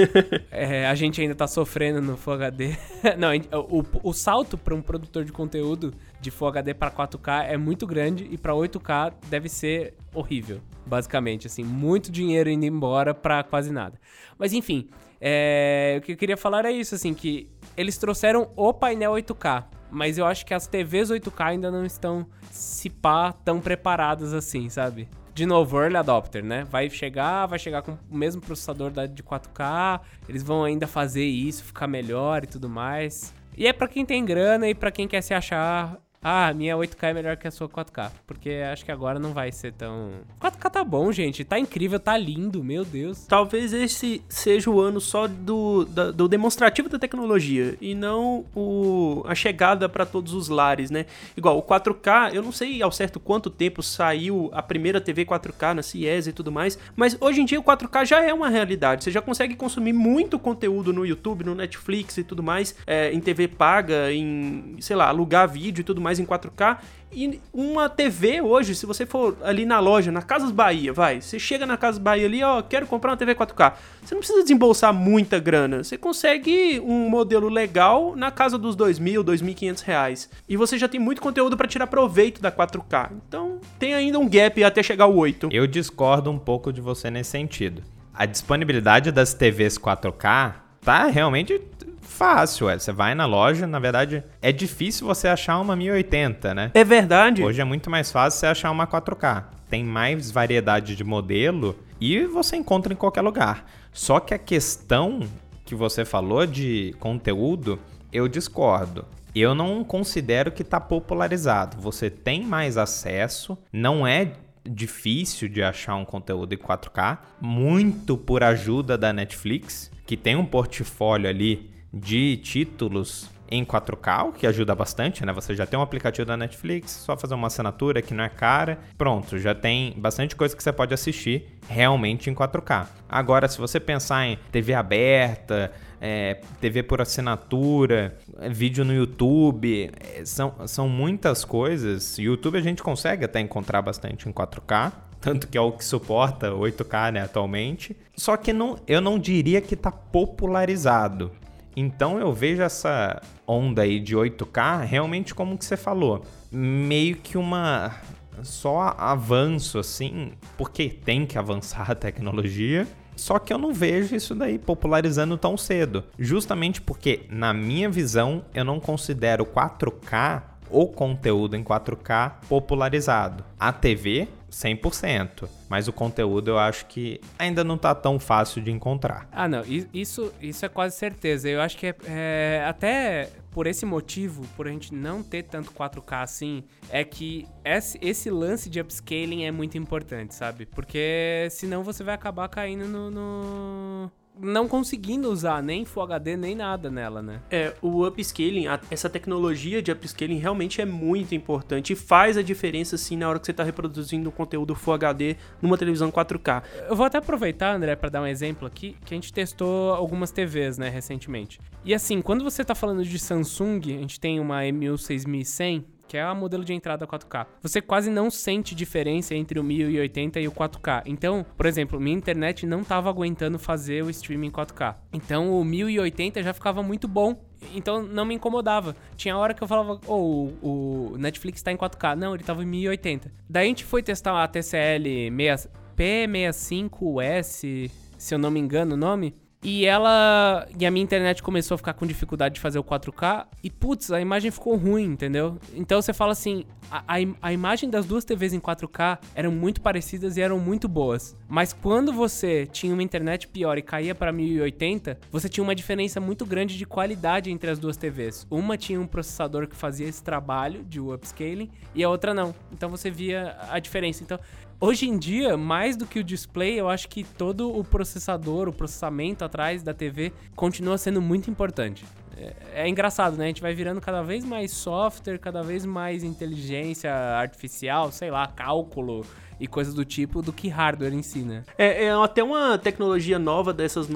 é, a gente ainda tá sofrendo no Full HD. Não, o, o, salto para um produtor de conteúdo de Full HD para 4K é muito grande e para 8K deve ser horrível, basicamente, assim, muito dinheiro indo embora para quase nada. Mas enfim, é, o que eu queria falar é isso, assim, que eles trouxeram o painel 8K, mas eu acho que as TVs 8K ainda não estão, se pá, tão preparadas assim, sabe? de novo, early adopter, né? Vai chegar, vai chegar com o mesmo processador da de 4K, eles vão ainda fazer isso, ficar melhor e tudo mais. E é para quem tem grana e para quem quer se achar ah, minha 8K é melhor que a sua 4K. Porque acho que agora não vai ser tão. 4K tá bom, gente. Tá incrível, tá lindo, meu Deus. Talvez esse seja o ano só do, da, do demonstrativo da tecnologia e não o, a chegada para todos os lares, né? Igual o 4K, eu não sei ao certo quanto tempo saiu a primeira TV 4K na CIES e tudo mais, mas hoje em dia o 4K já é uma realidade. Você já consegue consumir muito conteúdo no YouTube, no Netflix e tudo mais, é, em TV paga, em, sei lá, alugar vídeo e tudo mais mais em 4K. E uma TV hoje, se você for ali na loja, na Casas Bahia, vai, você chega na Casas Bahia ali, ó, quero comprar uma TV 4K. Você não precisa desembolsar muita grana. Você consegue um modelo legal na casa dos 2.000, 2.500 reais. E você já tem muito conteúdo para tirar proveito da 4K. Então, tem ainda um gap até chegar ao 8. Eu discordo um pouco de você nesse sentido. A disponibilidade das TVs 4K tá realmente fácil, é. Você vai na loja, na verdade, é difícil você achar uma 1080, né? É verdade. Hoje é muito mais fácil você achar uma 4K. tem mais variedade de modelo e você encontra em qualquer lugar. Só que a questão que você falou de conteúdo, eu discordo. Eu não considero que está popularizado. Você tem mais acesso, não é difícil de achar um conteúdo em 4K, muito por ajuda da Netflix, que tem um portfólio ali de títulos em 4K, o que ajuda bastante, né? Você já tem um aplicativo da Netflix, só fazer uma assinatura que não é cara, pronto, já tem bastante coisa que você pode assistir realmente em 4K. Agora, se você pensar em TV aberta, é, TV por assinatura, é, vídeo no YouTube, é, são, são muitas coisas. YouTube a gente consegue até encontrar bastante em 4K, tanto que é o que suporta 8K né, atualmente. Só que não, eu não diria que está popularizado. Então eu vejo essa onda aí de 8K realmente como que você falou, meio que uma só avanço assim, porque tem que avançar a tecnologia. Só que eu não vejo isso daí popularizando tão cedo, justamente porque na minha visão eu não considero 4K o conteúdo em 4K popularizado. A TV 100%. Mas o conteúdo eu acho que ainda não tá tão fácil de encontrar. Ah, não. Isso, isso é quase certeza. Eu acho que é, é, até por esse motivo, por a gente não ter tanto 4K assim, é que esse, lance de upscaling é muito importante, sabe? Porque senão você vai acabar caindo no, no não conseguindo usar nem Full HD nem nada nela, né? É, o upscaling, a, essa tecnologia de upscaling realmente é muito importante e faz a diferença sim na hora que você está reproduzindo um conteúdo Full HD numa televisão 4K. Eu vou até aproveitar, André, para dar um exemplo aqui, que a gente testou algumas TVs, né, recentemente. E assim, quando você está falando de Samsung, a gente tem uma MU6100 que é o modelo de entrada 4K. Você quase não sente diferença entre o 1080 e o 4K. Então, por exemplo, minha internet não estava aguentando fazer o streaming 4K. Então, o 1080 já ficava muito bom então não me incomodava. Tinha hora que eu falava, oh, o Netflix tá em 4K. Não, ele tava em 1080. Daí a gente foi testar a TCL 6, P65S, se eu não me engano o nome. E ela. E a minha internet começou a ficar com dificuldade de fazer o 4K. E putz, a imagem ficou ruim, entendeu? Então você fala assim: a, a, a, imagem das duas TVs em 4K eram muito parecidas e eram muito boas. Mas quando você tinha uma internet pior e caía para 1080, você tinha uma diferença muito grande de qualidade entre as duas TVs. Uma tinha um processador que fazia esse trabalho de upscaling e a outra não. Então você via a diferença. Então Hoje em dia, mais do que o display, eu acho que todo o processador, o processamento atrás da TV continua sendo muito importante. É, é, engraçado, né? A gente vai virando cada vez mais software, cada vez mais inteligência artificial, sei lá, cálculo, e coisas do tipo do que hardware em si, né? É, é até uma tecnologia nova dessas.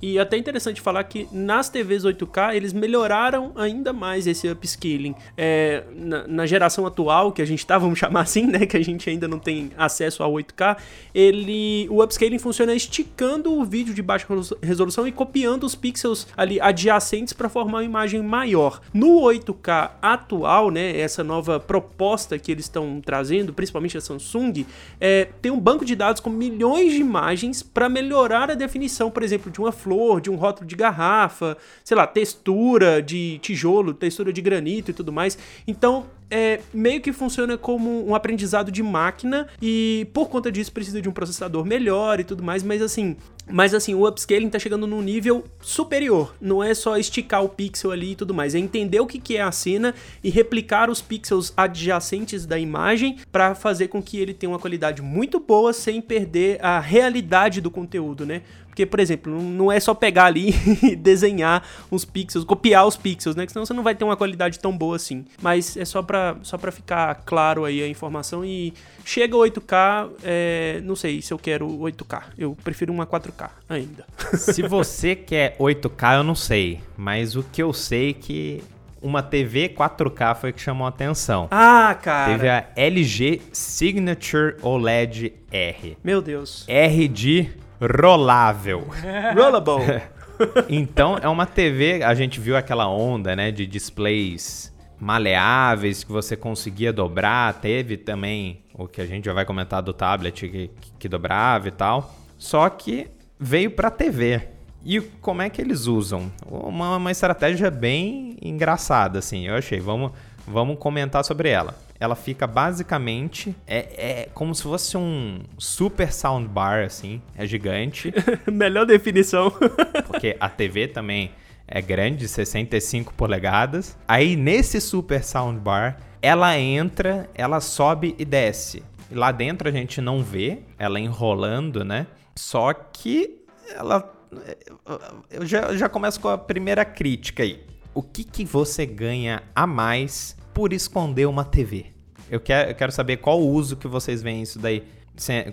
E até interessante falar que nas TVs 8K eles melhoraram ainda mais esse upscaling. É, na, na, geração atual, que a gente tá, vamos chamar assim, né? Que a gente ainda não tem acesso ao 8K, ele. O upscaling funciona esticando o vídeo de baixa resolução e copiando os pixels ali adjacentes para formar uma imagem maior. No 8K atual, né? Essa nova proposta que eles estão trazendo, principalmente a Samsung, é, tem um banco de dados com milhões de imagens para melhorar a definição, por exemplo, de uma flor, de um rótulo de garrafa, sei lá, textura de tijolo, textura de granito e tudo mais. Então, é, meio que funciona como um aprendizado de máquina e por conta disso precisa de um processador melhor e tudo mais, mas assim, mas assim, o upscaling tá chegando num nível superior. Não é só esticar o pixel ali e tudo mais, é entender o que, que é a cena e replicar os pixels adjacentes da imagem para fazer com que ele tenha uma qualidade muito boa sem perder a realidade do conteúdo, né? Porque, por exemplo, não é só pegar ali e desenhar os pixels, copiar os pixels, né? Que senão você não vai ter uma qualidade tão boa assim. Mas é só pra, só pra ficar claro aí a informação. E chega 8K, é, não sei se eu quero 8K. Eu prefiro uma 4K ainda. Se você quer 8K, eu não sei. Mas o que eu sei é que uma TV 4K foi que chamou a atenção. Ah, cara. Teve a LG Signature OLED R. Meu Deus. R de rolável. Rollable. então é uma TV, a gente viu aquela onda, né, de displays maleáveis que você conseguia dobrar, teve também o que a gente já vai comentar do tablet que, que dobrava e tal. Só que veio para TV. E como é que eles usam? Uma, uma estratégia bem engraçada, assim, eu achei. Vamos, vamos comentar sobre ela. Ela fica basicamente é, é como se fosse um super soundbar assim, é gigante. Melhor definição. porque a TV também é grande, 65 polegadas. Aí nesse super soundbar, ela entra, ela sobe e desce. E lá dentro a gente não vê ela enrolando, né? Só que ela eu já, eu já começo com a primeira crítica aí. O que, que você ganha a mais por esconder uma TV? Eu quero, saber qual o uso que vocês veem isso daí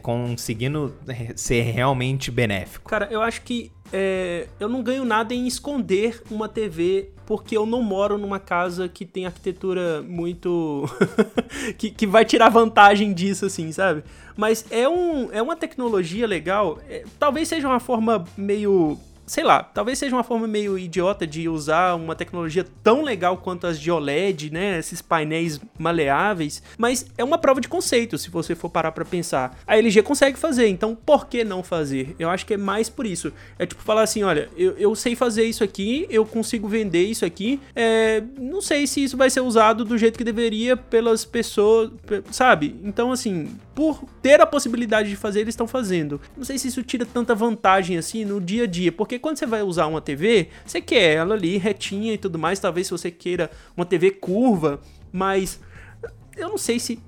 conseguindo ser realmente benéfico. Cara, eu acho que é, eu não ganho nada em esconder uma TV porque eu não moro numa casa que tem arquitetura muito. que, que vai tirar vantagem disso, assim, sabe? Mas é, um, é uma tecnologia legal. É, talvez seja uma forma meio sei lá, talvez seja uma forma meio idiota de usar uma tecnologia tão legal quanto as de OLED, né? Esses painéis maleáveis, mas é uma prova de conceito, se você for parar para pensar. A LG consegue fazer, então por que não fazer? Eu acho que é mais por isso. É tipo falar assim: olha, eu, eu sei fazer isso aqui, eu consigo vender isso aqui, é, não sei se isso vai ser usado do jeito que deveria pelas pessoas, sabe? Então, assim, por ter a possibilidade de fazer, eles estão fazendo. Não sei se isso tira tanta vantagem assim no dia a dia, porque quando você vai usar uma TV, você quer ela ali retinha e tudo mais. Talvez se você queira uma TV curva, mas eu não sei se.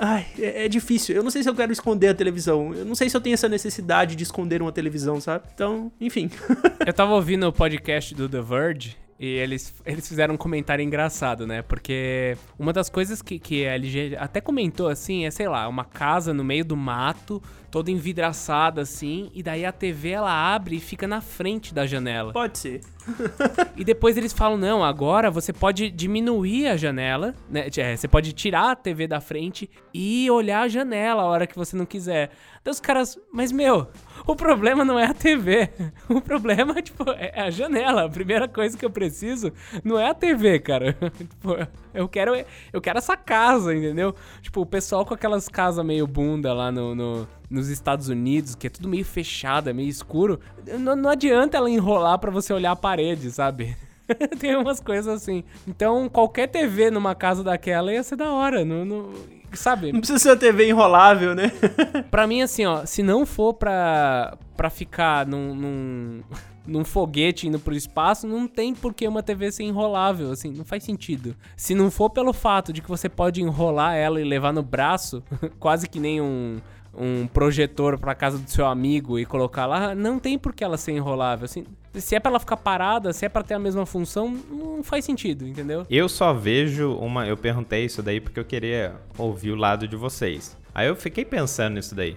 Ai, é, é, difícil. Eu não sei se eu quero esconder a televisão. Eu não sei se eu tenho essa necessidade de esconder uma televisão, sabe? Então, enfim. eu tava ouvindo o podcast do The Verge e eles, eles fizeram um comentário engraçado, né? Porque uma das coisas que, que a LG até comentou assim é, sei lá, uma casa no meio do mato, toda envidraçada assim, e daí a TV ela abre e fica na frente da janela. Pode ser. e depois eles falam: não, agora você pode diminuir a janela, né? É, você pode tirar a TV da frente e olhar a janela a hora que você não quiser. Então os caras, mas meu, o problema não é a TV. O problema, tipo, é a janela. A primeira coisa que eu preciso não é a TV, cara. tipo, eu quero, eu quero essa casa, entendeu? Tipo, o pessoal com aquelas casas meio bunda lá no, no nos Estados Unidos, que é tudo meio fechado, é meio escuro. Não, não adianta ela enrolar para você olhar a parede, sabe? Tem umas coisas assim. Então, qualquer TV numa casa daquela ia ser da hora. Não, não, sabe? Não precisa ser uma TV enrolável, né? pra mim, assim, ó, se não for pra, pra ficar num, num, num foguete indo pro espaço, não tem por que uma TV ser enrolável, assim, não faz sentido. Se não for pelo fato de que você pode enrolar ela e levar no braço, quase que nem um um projetor para casa do seu amigo e colocar lá, não tem por que ela ser enrolável. Assim, se é para ela ficar parada, se é para ter a mesma função, não faz sentido, entendeu? Eu só vejo uma. Eu perguntei isso daí porque eu queria ouvir o lado de vocês. Aí eu fiquei pensando nisso daí.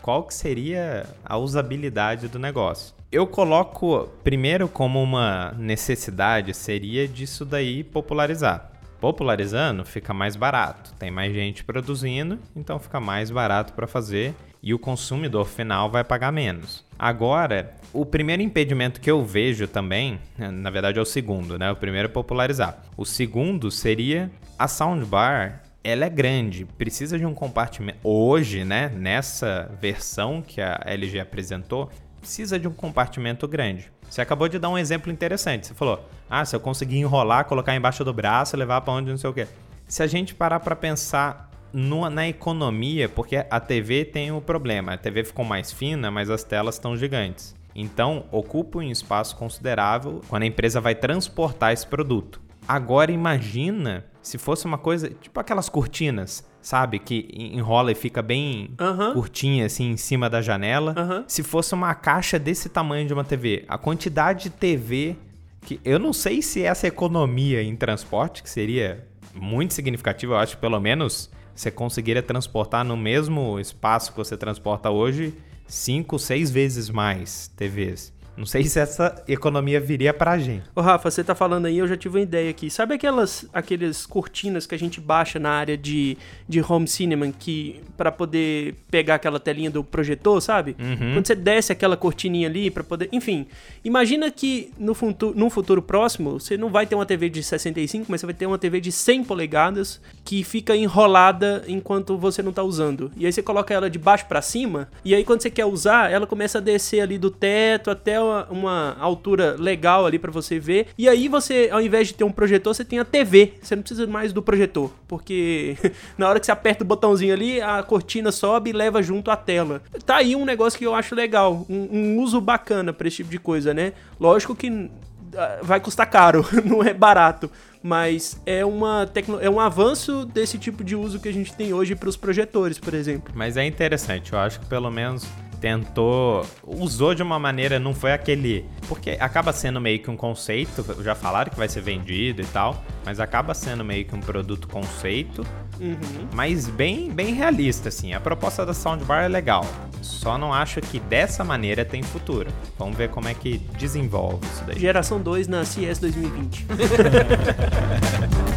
Qual que seria a usabilidade do negócio? Eu coloco primeiro como uma necessidade seria disso daí popularizar. Popularizando, fica mais barato. Tem mais gente produzindo, então fica mais barato para fazer e o consumidor final vai pagar menos. Agora, o primeiro impedimento que eu vejo também, na verdade é o segundo, né? O primeiro é popularizar. O segundo seria a soundbar ela é grande, precisa de um compartimento. Hoje, né, nessa versão que a LG apresentou, precisa de um compartimento grande. Você acabou de dar um exemplo interessante. Você falou: "Ah, se eu conseguir enrolar, colocar embaixo do braço, levar para onde não sei o quê". Se a gente parar para pensar no, na economia, porque a TV tem o um problema, a TV ficou mais fina, mas as telas estão gigantes. Então, ocupa um espaço considerável quando a empresa vai transportar esse produto. Agora imagina se fosse uma coisa, tipo aquelas cortinas, sabe? Que enrola e fica bem uhum. curtinha, assim, em cima da janela. Uhum. Se fosse uma caixa desse tamanho de uma TV, a quantidade de TV que eu não sei se essa economia em transporte, que seria muito significativa, eu acho que pelo menos você conseguiria transportar no mesmo espaço que você transporta hoje, cinco, seis vezes mais TVs. Não sei se essa economia viria pra gente. Ô Rafa, você tá falando aí, eu já tive uma ideia aqui. Sabe aquelas aqueles cortinas que a gente baixa na área de, de home cinema que para poder pegar aquela telinha do projetor, sabe? Uhum. Quando você desce aquela cortininha ali para poder, enfim, imagina que no futuro, num futuro próximo, você não vai ter uma TV de 65, mas você vai ter uma TV de 100 polegadas que fica enrolada enquanto você não tá usando. E aí você coloca ela de baixo para cima, e aí quando você quer usar, ela começa a descer ali do teto até uma, uma altura legal ali para você ver. E aí você, ao invés de ter um projetor, você tem a TV. Você não precisa mais do projetor, porque na hora que você aperta o botãozinho ali, a cortina sobe e leva junto a tela. Tá aí um negócio que eu acho legal, um, um uso bacana para esse tipo de coisa, né? Lógico que ah, vai custar caro, não é barato, mas é uma tecno... é um avanço desse tipo de uso que a gente tem hoje para os projetores, por exemplo. Mas é interessante, eu acho que pelo menos tentou, usou de uma maneira, não foi aquele, porque acaba sendo meio que um conceito, já falaram que vai ser vendido e tal, mas acaba sendo meio que um produto conceito, uhum. mas bem, bem realista assim. A proposta da Soundbar é legal, só não acho que dessa maneira tem futuro. Vamos ver como é que desenvolve isso daí. Geração 2 na CS 2020.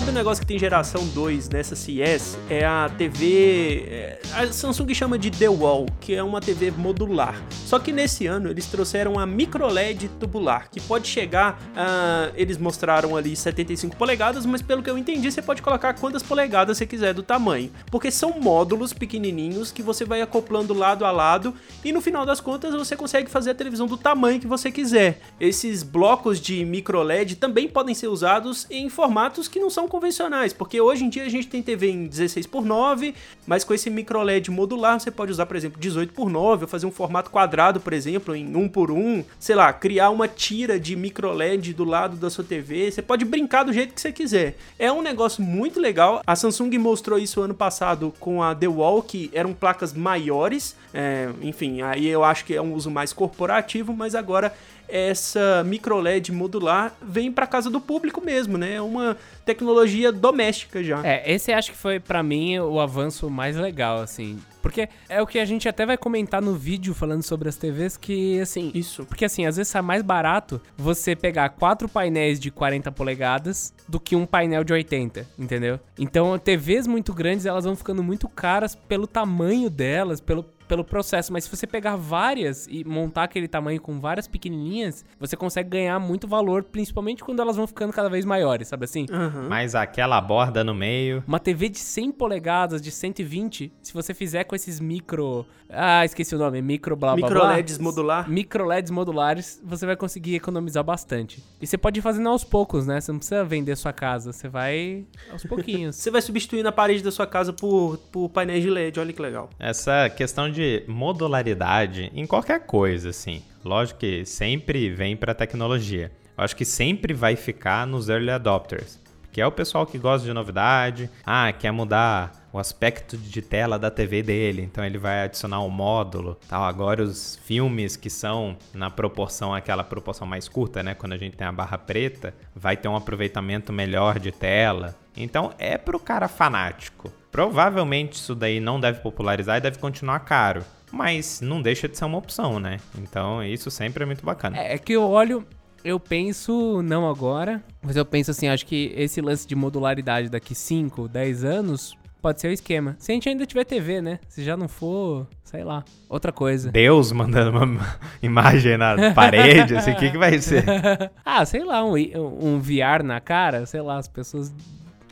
blood. Negócio que tem geração 2 nessa CS? É a TV. É, a Samsung chama de The Wall, que é uma TV modular. Só que nesse ano eles trouxeram a micro LED tubular, que pode chegar. Uh, eles mostraram ali 75 polegadas, mas pelo que eu entendi, você pode colocar quantas polegadas você quiser do tamanho. Porque são módulos pequenininhos que você vai acoplando lado a lado e no final das contas você consegue fazer a televisão do tamanho que você quiser. Esses blocos de micro LED também podem ser usados em formatos que não são convencionais, porque hoje em dia a gente tem TV em 16 por 9, mas com esse micro LED modular você pode usar, por exemplo, 18 por 9, ou fazer um formato quadrado, por exemplo, em 1 por 1, sei lá, criar uma tira de micro LED do lado da sua TV, você pode brincar do jeito que você quiser. É um negócio muito legal. A Samsung mostrou isso ano passado com a The Wall, que eram placas maiores, é, enfim, aí eu acho que é um uso mais corporativo, mas agora essa micro LED modular vem para casa do público mesmo, né? É uma tecnologia doméstica já. É, esse acho que foi para mim o avanço mais legal, assim. Porque é o que a gente até vai comentar no vídeo falando sobre as TVs que, assim... Isso. Porque, assim, às vezes sai mais barato você pegar quatro painéis de 40 polegadas do que um painel de 80, entendeu? Então, TVs muito grandes, elas vão ficando muito caras pelo tamanho delas, pelo pelo processo, mas se você pegar várias e montar aquele tamanho com várias pequenininhas, você consegue ganhar muito valor, principalmente quando elas vão ficando cada vez maiores, sabe assim? Uhum. Mas aquela borda no meio. Uma TV de 100 polegadas, de 120, se você fizer com esses micro. Ah, esqueci o nome, micro blá blá Micro LEDs modular. Micro LEDs modulares, você vai conseguir economizar bastante. E você pode ir fazendo aos poucos, né? Você não precisa vender sua casa, você vai aos pouquinhos. você vai substituindo a parede da sua casa por, por painéis de LED, olha que legal. Essa questão de de modularidade em qualquer coisa, assim. Lógico que sempre vem para a tecnologia. Eu acho que sempre vai ficar nos early adopters, que é o pessoal que gosta de novidade, ah, quer mudar o aspecto de tela da TV dele, então ele vai adicionar um módulo, tal. Agora os filmes que são na proporção aquela proporção mais curta, né, quando a gente tem a barra preta, vai ter um aproveitamento melhor de tela. Então é pro cara fanático. Provavelmente isso daí não deve popularizar e deve continuar caro. Mas não deixa de ser uma opção, né? Então isso sempre é muito bacana. É, é que eu olho, eu penso, não agora, mas eu penso assim, acho que esse lance de modularidade daqui 5, 10 anos pode ser o esquema. Se a gente ainda tiver TV, né? Se já não for, sei lá, outra coisa. Deus mandando uma imagem na parede, assim, o que, que vai ser? ah, sei lá, um, um VR na cara, sei lá, as pessoas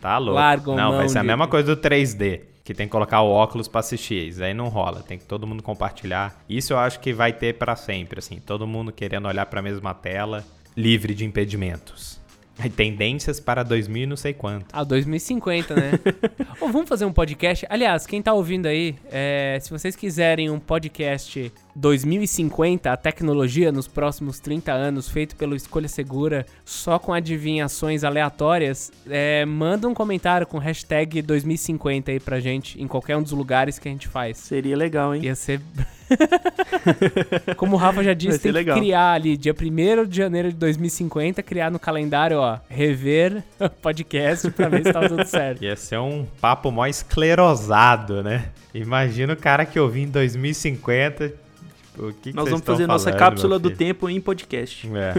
Tá louco. Largam não, vai ser a mesma coisa do 3D. Que tem que colocar o óculos pra assistir. Isso aí não rola. Tem que todo mundo compartilhar. Isso eu acho que vai ter para sempre, assim. Todo mundo querendo olhar para a mesma tela, livre de impedimentos. Tendências para 2000 não sei quanto. Ah, 2050, né? Ou vamos fazer um podcast. Aliás, quem tá ouvindo aí, é, se vocês quiserem um podcast 2050, a tecnologia nos próximos 30 anos, feito pelo Escolha Segura, só com adivinhações aleatórias, é, manda um comentário com hashtag 2050 aí pra gente, em qualquer um dos lugares que a gente faz. Seria legal, hein? Ia ser. Como o Rafa já disse, tem legal. que criar ali, dia 1 de janeiro de 2050, criar no calendário, ó, rever podcast pra ver se tá tudo certo. Ia ser um papo mó esclerosado, né? Imagina o cara que eu vi em 2050 o que, que Nós vamos fazer nossa cápsula do tempo em podcast. É.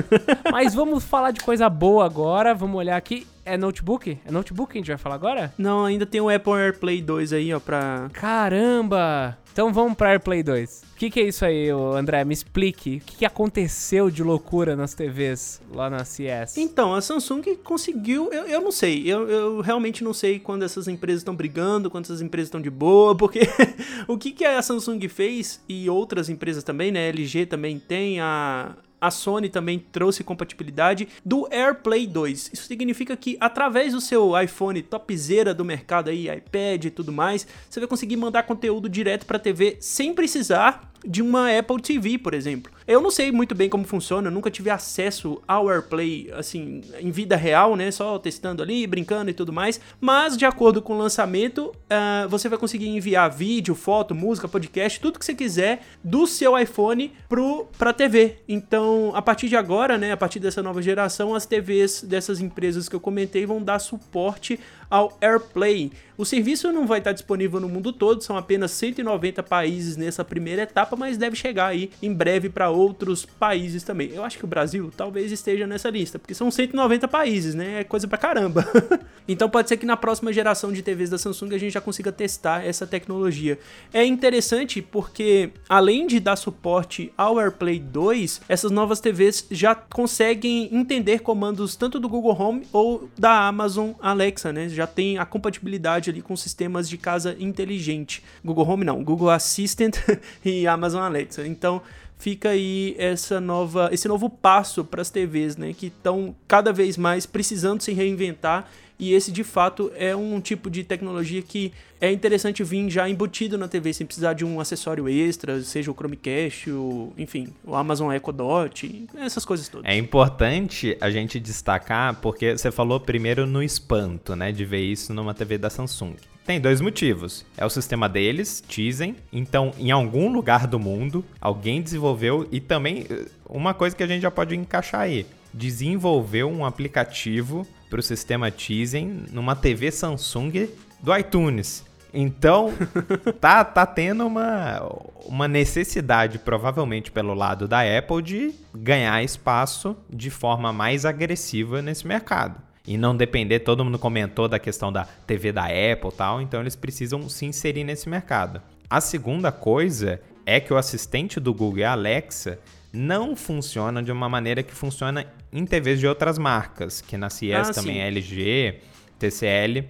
Mas vamos falar de coisa boa agora. Vamos olhar aqui. É notebook? É notebook que a gente vai falar agora? Não, ainda tem o Apple AirPlay 2 aí, ó, pra... Caramba! Então vamos pra AirPlay 2. O que, que, é isso aí, André? Me explique. O que, que, aconteceu de loucura nas TVs lá na CS? Então, a Samsung conseguiu. Eu, eu não sei. Eu, eu realmente não sei quando essas empresas estão brigando, quando essas empresas estão de boa, porque o que, que a Samsung fez e outras empresas também, né? LG também tem, a, a Sony também trouxe compatibilidade do AirPlay 2. Isso significa que através do seu iPhone topzera do mercado aí, iPad e tudo mais, você vai conseguir mandar conteúdo direto para a TV sem precisar de uma Apple TV, por exemplo. Eu não sei muito bem como funciona, eu nunca tive acesso ao AirPlay, assim, em vida real, né? Só testando ali, brincando e tudo mais. Mas, de acordo com o lançamento, uh, você vai conseguir enviar vídeo, foto, música, podcast, tudo que você quiser do seu iPhone pro, pra TV. Então, a partir de agora, né? A partir dessa nova geração, as TVs dessas empresas que eu comentei vão dar suporte ao AirPlay. O serviço não vai estar disponível no mundo todo, são apenas 190 países nessa primeira etapa, mas deve chegar aí em breve para outros países também. Eu acho que o Brasil talvez esteja nessa lista, porque são 190 países, né? É coisa pra caramba. então pode ser que na próxima geração de TVs da Samsung a gente já consiga testar essa tecnologia. É interessante porque além de dar suporte ao AirPlay 2, essas novas TVs já conseguem entender comandos tanto do Google Home ou da Amazon Alexa, né? Já tem a compatibilidade ali com sistemas de casa inteligente. Google Home não, Google Assistant e Amazon Alexa. Então fica aí essa nova, esse novo passo para as TVs, né, que estão cada vez mais precisando se reinventar e esse de fato é um tipo de tecnologia que é interessante vir já embutido na TV, sem precisar de um acessório extra, seja o Chromecast, o, enfim, o Amazon Echo Dot, essas coisas todas. É importante a gente destacar, porque você falou primeiro no espanto, né, de ver isso numa TV da Samsung. Tem dois motivos. É o sistema deles, Tizen. Então, em algum lugar do mundo, alguém desenvolveu e também uma coisa que a gente já pode encaixar aí, desenvolveu um aplicativo para o sistema Tizen numa TV Samsung do iTunes. Então, tá, tá tendo uma, uma necessidade, provavelmente pelo lado da Apple, de ganhar espaço de forma mais agressiva nesse mercado. E não depender, todo mundo comentou da questão da TV da Apple e tal, então eles precisam se inserir nesse mercado. A segunda coisa é que o assistente do Google, a Alexa, não funciona de uma maneira que funciona em TVs de outras marcas, que na CS ah, também sim. LG, TCL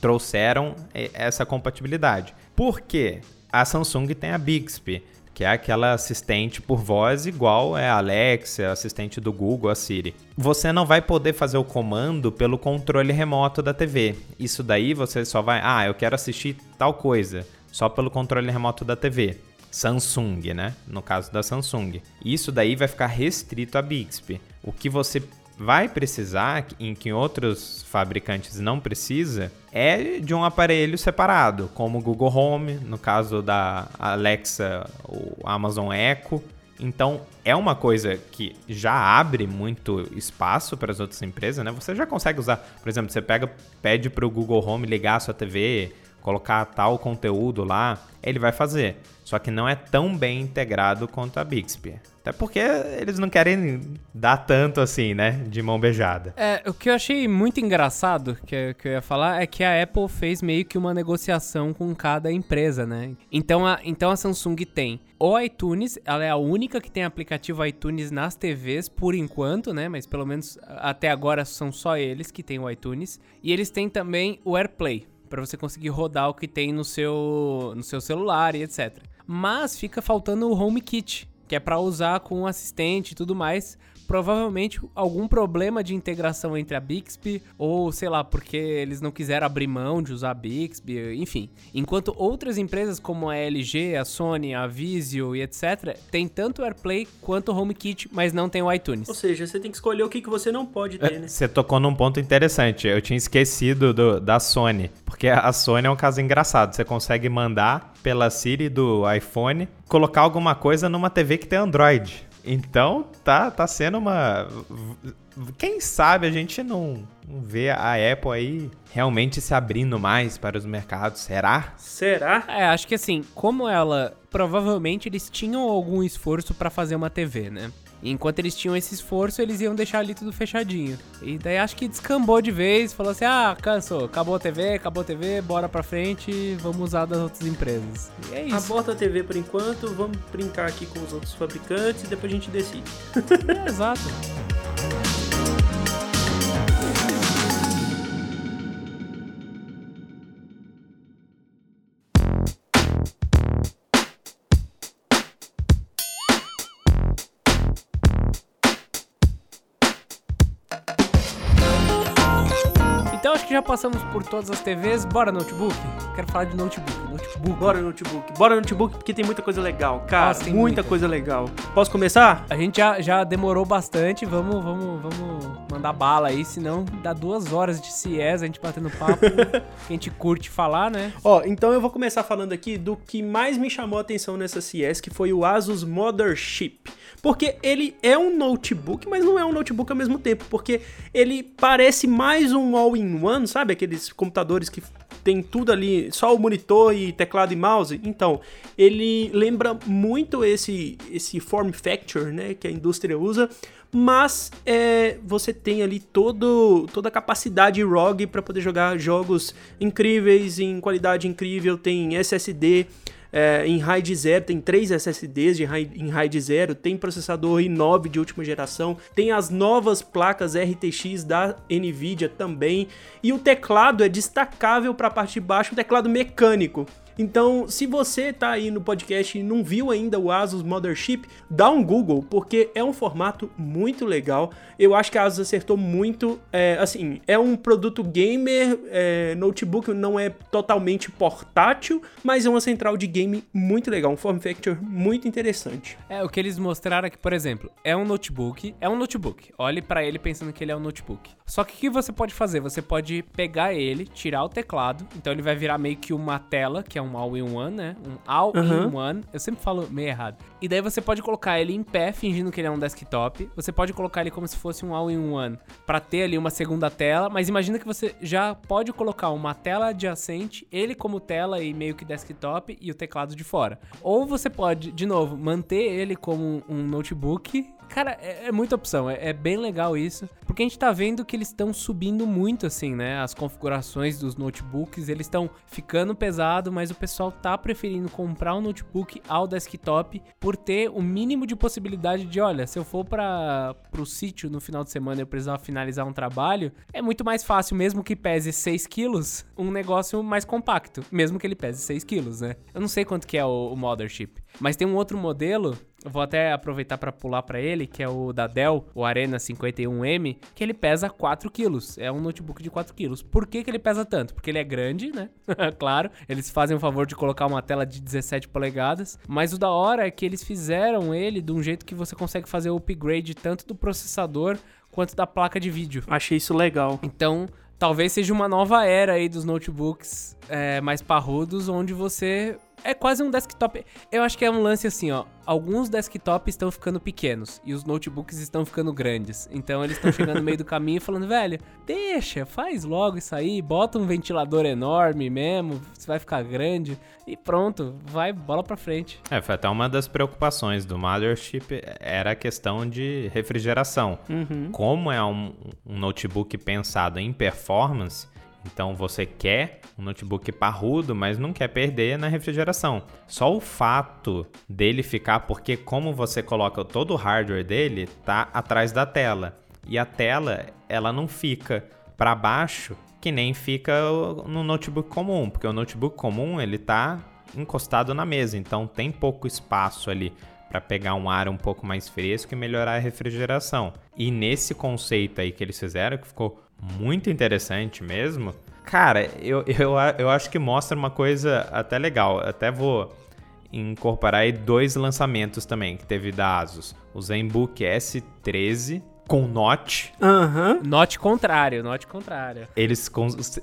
trouxeram essa compatibilidade. Por quê? A Samsung tem a Bixby, que é aquela assistente por voz igual é a Alexa, assistente do Google, a Siri. Você não vai poder fazer o comando pelo controle remoto da TV. Isso daí você só vai, ah, eu quero assistir tal coisa, só pelo controle remoto da TV. Samsung, né? No caso da Samsung. Isso daí vai ficar restrito a Bixby. O que você vai precisar, em que outros fabricantes não precisa, é de um aparelho separado, como o Google Home, no caso da Alexa, o Amazon Echo. Então, é uma coisa que já abre muito espaço para as outras empresas, né? Você já consegue usar, por exemplo, você pega, pede para o Google Home ligar a sua TV, colocar tal conteúdo lá, ele vai fazer. Só que não é tão bem integrado quanto a Bixby. Até porque eles não querem dar tanto assim, né? De mão beijada. É, o que eu achei muito engraçado que, que eu ia falar é que a Apple fez meio que uma negociação com cada empresa, né? Então a, então a Samsung tem o iTunes, ela é a única que tem aplicativo iTunes nas TVs por enquanto, né? Mas pelo menos até agora são só eles que têm o iTunes. E eles têm também o AirPlay para você conseguir rodar o que tem no seu, no seu celular e etc. Mas fica faltando o HomeKit, que é para usar com o assistente e tudo mais provavelmente algum problema de integração entre a Bixby ou sei lá, porque eles não quiseram abrir mão de usar a Bixby, enfim. Enquanto outras empresas como a LG, a Sony, a Vizio e etc, tem tanto o AirPlay quanto o HomeKit, mas não tem o iTunes. Ou seja, você tem que escolher o que, que você não pode ter, né? Você tocou num ponto interessante. Eu tinha esquecido do, da Sony, porque a Sony é um caso engraçado. Você consegue mandar pela Siri do iPhone colocar alguma coisa numa TV que tem Android. Então, tá, tá sendo uma. Quem sabe a gente não, não vê a Apple aí realmente se abrindo mais para os mercados. Será? Será? É, acho que assim, como ela. Provavelmente eles tinham algum esforço para fazer uma TV, né? E enquanto eles tinham esse esforço, eles iam deixar ali tudo fechadinho. E daí acho que descambou de vez, falou assim: ah, cansou, acabou a TV, acabou a TV, bora pra frente, vamos usar das outras empresas. E é isso. Aborta a TV por enquanto, vamos brincar aqui com os outros fabricantes e depois a gente decide. É, exato. que já passamos por todas as TVs. Bora notebook? Quero falar de notebook. Notebook. Bora notebook. Bora notebook porque tem muita coisa legal, cara. Nossa, tem muita, muita. coisa legal. Posso começar? A gente já, já demorou bastante. Vamos, vamos, vamos mandar bala aí, senão dá duas horas de CIES, a gente batendo papo. a gente curte falar, né? Ó, então eu vou começar falando aqui do que mais me chamou a atenção nessa CS, que foi o Asus Mothership. Porque ele é um notebook, mas não é um notebook ao mesmo tempo, porque ele parece mais um all-in-one, sabe? Aqueles computadores que tem tudo ali, só o monitor e teclado e mouse. Então, ele lembra muito esse esse form factor, né, que a indústria usa, mas é, você tem ali todo, toda a capacidade ROG para poder jogar jogos incríveis, em qualidade incrível, tem SSD é, em RAID 0, tem três SSDs de RAID, em RAID 0, tem processador i9 de última geração, tem as novas placas RTX da Nvidia também, e o teclado é destacável para a parte de baixo, um teclado mecânico. Então, se você tá aí no podcast e não viu ainda o Asus Mothership, dá um Google, porque é um formato muito legal. Eu acho que a Asus acertou muito. É, assim, é um produto gamer, é, notebook não é totalmente portátil, mas é uma central de game muito legal, um form factor muito interessante. É, o que eles mostraram aqui, por exemplo, é um notebook, é um notebook. Olhe pra ele pensando que ele é um notebook. Só que o que você pode fazer? Você pode pegar ele, tirar o teclado, então ele vai virar meio que uma tela, que é um all-in-one, né? Um all-in-one. Eu sempre falo meio errado. E daí você pode colocar ele em pé, fingindo que ele é um desktop. Você pode colocar ele como se fosse um all-in-one, pra ter ali uma segunda tela. Mas imagina que você já pode colocar uma tela adjacente, ele como tela e meio que desktop e o teclado de fora. Ou você pode, de novo, manter ele como um notebook Cara, é, é muita opção, é, é, bem legal isso, porque a gente tá vendo que eles estão subindo muito, assim, né? As configurações dos notebooks, eles estão ficando pesado, mas o pessoal tá preferindo comprar um notebook ao desktop por ter o mínimo de possibilidade de, olha, se eu for para pro sítio no final de semana e eu precisar finalizar um trabalho, é muito mais fácil, mesmo que pese 6 quilos, um negócio mais compacto, mesmo que ele pese 6 quilos, né? Eu não sei quanto que é o, o Mothership, mas tem um outro modelo vou até aproveitar para pular para ele, que é o da Dell, o Arena 51M, que ele pesa 4 quilos. É um notebook de 4 quilos. Por que, que ele pesa tanto? Porque ele é grande, né? claro, eles fazem o favor de colocar uma tela de 17 polegadas. Mas o da hora é que eles fizeram ele de um jeito que você consegue fazer o upgrade tanto do processador quanto da placa de vídeo. Achei isso legal. Então, talvez seja uma nova era aí dos notebooks é, mais parrudos, onde você é quase um desktop. Eu acho que é um lance assim, ó. Alguns desktops estão ficando pequenos e os notebooks estão ficando grandes. Então eles estão chegando no meio do caminho e falando, velho, deixa, faz logo isso aí, bota um ventilador enorme mesmo, você vai ficar grande e pronto, vai bola pra frente. É, foi até uma das preocupações do Mothership era a questão de refrigeração. Uhum. Como é um, um notebook pensado em performance, então você quer um notebook parrudo, mas não quer perder na refrigeração. Só o fato dele ficar, porque como você coloca todo o hardware dele, tá atrás da tela. E a tela, ela não fica para baixo, que nem fica no notebook comum, porque o notebook comum, ele tá encostado na mesa, então tem pouco espaço ali para pegar um ar um pouco mais fresco e melhorar a refrigeração. E nesse conceito aí que eles fizeram, que ficou muito interessante mesmo. Cara, eu, eu, eu acho que mostra uma coisa até legal. Até vou incorporar aí dois lançamentos também que teve da Asus. O ZenBook S13 com Note. Aham. Uhum. Note contrário, Note contrário. Eles,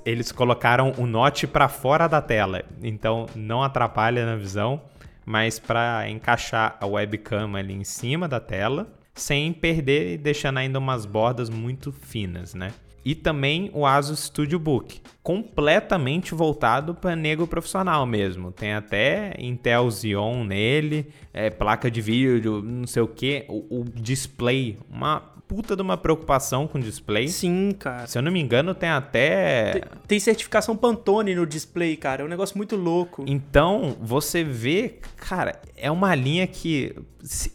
eles colocaram o Note para fora da tela, então não atrapalha na visão, mas para encaixar a webcam ali em cima da tela sem perder e deixando ainda umas bordas muito finas, né? E também o Asus Studio Book, completamente voltado para nego profissional mesmo. Tem até Intel Xeon nele, é, placa de vídeo, não sei o que, o, o display, uma puta de uma preocupação com display. Sim, cara. Se eu não me engano, tem até. Tem, tem, certificação Pantone no display, cara. É um negócio muito louco. Então, você vê, cara, é uma linha que.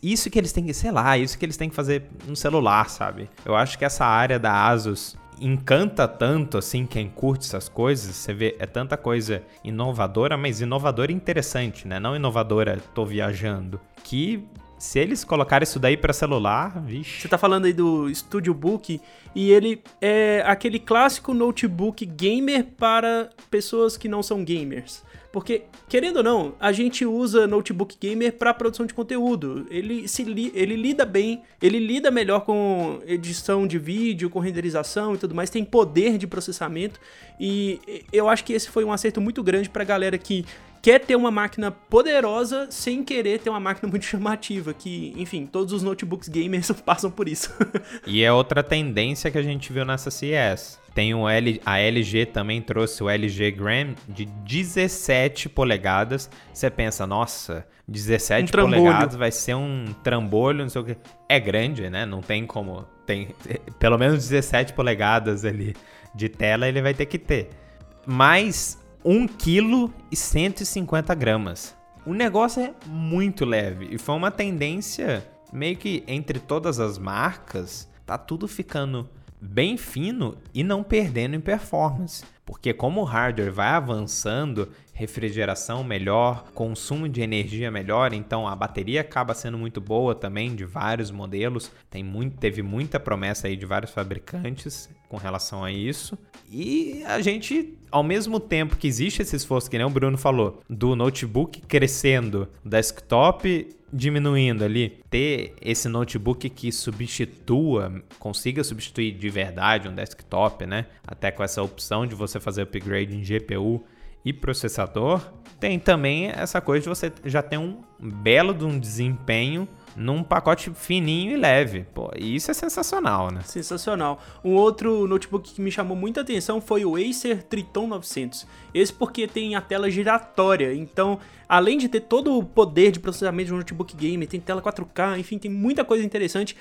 Isso que eles têm que. Sei lá, isso que eles têm que fazer no celular, sabe? Eu acho que essa área da Asus encanta tanto assim quem curte essas coisas. Você vê, é tanta coisa inovadora, mas inovadora interessante, né? Não inovadora, tô viajando. Que se eles colocarem isso daí para celular, vixe. Você tá falando aí do Studio Book e ele é aquele clássico notebook gamer para pessoas que não são gamers. Porque, querendo ou não, a gente usa notebook gamer para produção de conteúdo. Ele, se li, ele lida bem, ele lida melhor com edição de vídeo, com renderização e tudo mais, tem poder de processamento. E eu acho que esse foi um acerto muito grande pra galera que quer ter uma máquina poderosa sem querer ter uma máquina muito chamativa, que, enfim, todos os notebooks gamers passam por isso. e é outra tendência que a gente viu nessa CES. Tem o L, a LG também trouxe o LG Gram de 17 polegadas. Você pensa, nossa, 17 um polegadas vai ser um trambolho, não sei o que. É grande, né? Não tem como. Tem pelo menos 17 polegadas ali de tela ele vai ter que ter. Mas 1 kg e 150 gramas. O negócio é muito leve e foi uma tendência meio que entre todas as marcas, tá tudo ficando bem fino e não perdendo em performance. Porque como o hardware vai avançando, refrigeração melhor, consumo de energia melhor, então a bateria acaba sendo muito boa também de vários modelos. Tem muito, teve muita promessa aí de vários fabricantes com relação a isso. E a gente, ao mesmo tempo que existe esse esforço, que nem o Bruno falou, do notebook crescendo, desktop diminuindo ali, ter esse notebook que substitua, consiga substituir de verdade um desktop, né? Até com essa opção de você fazer upgrade em GPU e processador, tem também essa coisa de você já ter um belo de um desempenho num pacote fininho e leve. Pô, isso é sensacional, né? Sensacional. Um outro notebook que me chamou muita atenção foi o Acer Triton 900. Esse porque tem a tela giratória, então além de ter todo o poder de processamento de um notebook gamer, tem tela 4K, enfim, tem muita coisa interessante.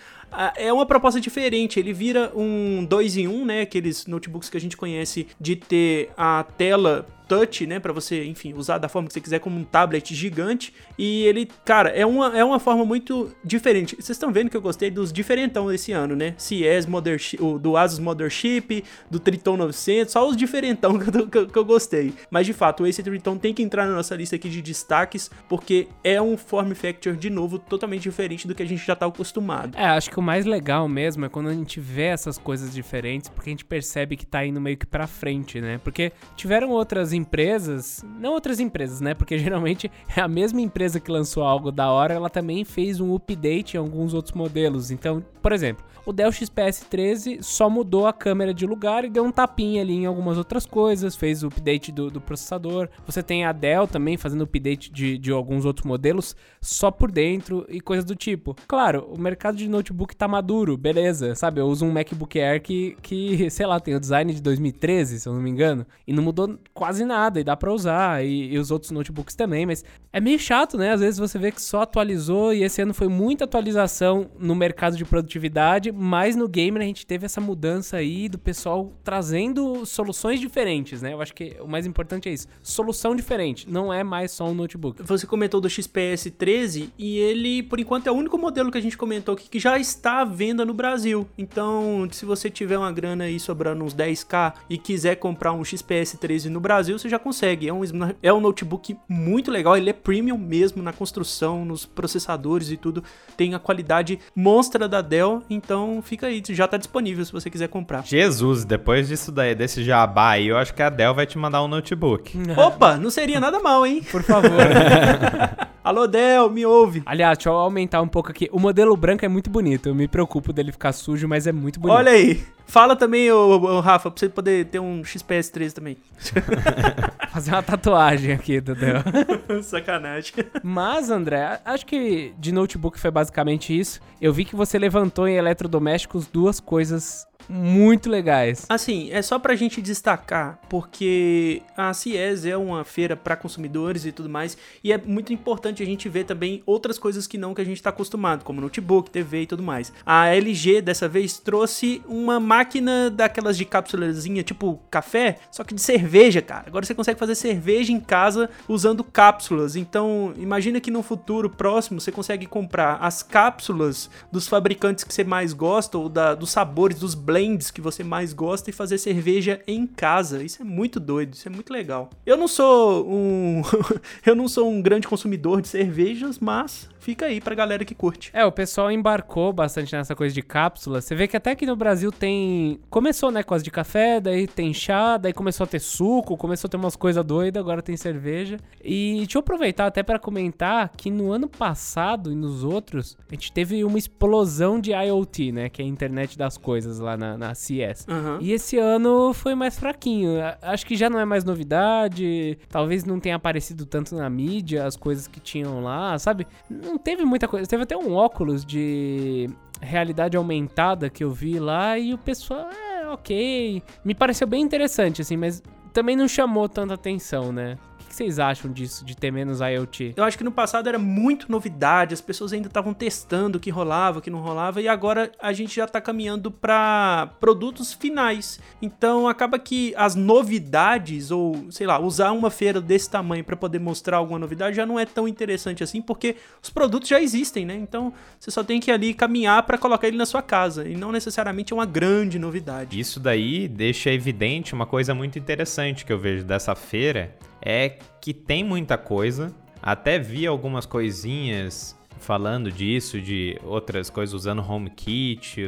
É uma proposta diferente, ele vira um 2 em 1, né, aqueles notebooks que a gente conhece de ter a tela touch, né, para você, enfim, usar da forma que você quiser como um tablet gigante. E ele, cara, é uma, é uma forma muito diferente. Vocês estão vendo que eu gostei dos diferentão desse ano, né? CES Mothership, do Asus Mothership, do Triton 900, só os diferentão que eu, que, que eu gostei. Mas de fato, esse Triton tem que entrar na nossa lista aqui de destaques, porque é um form factor de novo totalmente diferente do que a gente já tá acostumado. É, acho que mais legal mesmo é quando a gente vê essas coisas diferentes, porque a gente percebe que tá indo meio que para frente, né? Porque tiveram outras empresas, não outras empresas, né? Porque geralmente é a mesma empresa que lançou algo da hora, ela também fez um update em alguns outros modelos. Então, por exemplo, o Dell XPS 13 só mudou a câmera de lugar e deu um tapinha ali em algumas outras coisas, fez o update do, do processador. Você tem a Dell também fazendo update de, de alguns outros modelos só por dentro e coisas do tipo. Claro, o mercado de notebook tá maduro, beleza, sabe? Eu uso um MacBook Air que, que sei lá, tem o design de 2013, se eu não me engano, e não mudou quase nada e dá pra usar, e, e os outros notebooks também, mas é meio chato, né? Às vezes você vê que só atualizou e esse ano foi muita atualização no mercado de produtividade, mas no gamer a gente teve essa mudança aí do pessoal trazendo soluções diferentes, né? Eu acho que o mais importante é isso. Solução diferente, não é mais só um notebook. Você comentou do XPS 13 e ele, por enquanto, é o único modelo que a gente comentou aqui que já está à venda no Brasil. Então, se você tiver uma grana aí sobrando uns 10k e quiser comprar um XPS 13 no Brasil, você já consegue. É um, é um notebook muito legal, ele é premium mesmo na construção, nos processadores e tudo. Tem a qualidade monstra da Dell, então fica aí, já tá disponível se você quiser comprar. Jesus, depois disso daí, desse jabá aí, eu acho que a Dell vai te mandar um notebook. Opa, não seria nada mal, hein? Por favor. Alô, Del, me ouve. Aliás, deixa eu aumentar um pouco aqui. O modelo branco é muito bonito. Eu me preocupo dele ficar sujo, mas é muito bonito. Olha aí. Fala também, ô, ô, Rafa, pra você poder ter um XPS3 também. Fazer uma tatuagem aqui do Del. Sacanagem. Mas, André, acho que de notebook foi basicamente isso. Eu vi que você levantou em eletrodomésticos duas coisas muito legais. Assim, é só pra gente destacar, porque a CIES é uma feira para consumidores e tudo mais, e é muito importante a gente ver também outras coisas que não que a gente tá acostumado, como notebook, TV e tudo mais. A LG dessa vez trouxe uma máquina daquelas de cápsulazinha, tipo café, só que de cerveja, cara. Agora você consegue fazer cerveja em casa usando cápsulas. Então, imagina que no futuro próximo você consegue comprar as cápsulas dos fabricantes que você mais gosta ou da, dos sabores, dos blends blends que você mais gosta e fazer cerveja em casa. Isso é muito doido, isso é muito legal. Eu não sou um eu não sou um grande consumidor de cervejas, mas fica aí pra galera que curte. É, o pessoal embarcou bastante nessa coisa de cápsula. Você vê que até aqui no Brasil tem. Começou, né, com as de café, daí tem chá, daí começou a ter suco, começou a ter umas coisas doidas, agora tem cerveja. E deixa eu aproveitar até para comentar que no ano passado e nos outros, a gente teve uma explosão de IoT, né, que é a internet das coisas lá na, na CES. Uhum. E esse ano foi mais fraquinho. Acho que já não é mais novidade, talvez não tenha aparecido tanto na mídia as coisas que tinham lá, sabe? Não não teve muita coisa. Teve até um óculos de realidade aumentada que eu vi lá e o pessoal, é, ok. Me pareceu bem interessante, assim, mas também não chamou tanta atenção, né? Que vocês acham disso, de ter menos IoT? Eu acho que no passado era muito novidade, as pessoas ainda estavam testando o que rolava, o que não rolava, e agora a gente já está caminhando para produtos finais. Então acaba que as novidades, ou sei lá, usar uma feira desse tamanho para poder mostrar alguma novidade já não é tão interessante assim, porque os produtos já existem, né? Então você só tem que ali caminhar para colocar ele na sua casa, e não necessariamente é uma grande novidade. Isso daí deixa evidente uma coisa muito interessante que eu vejo dessa feira é que tem muita coisa. Até vi algumas coisinhas falando disso, de outras coisas usando HomeKit,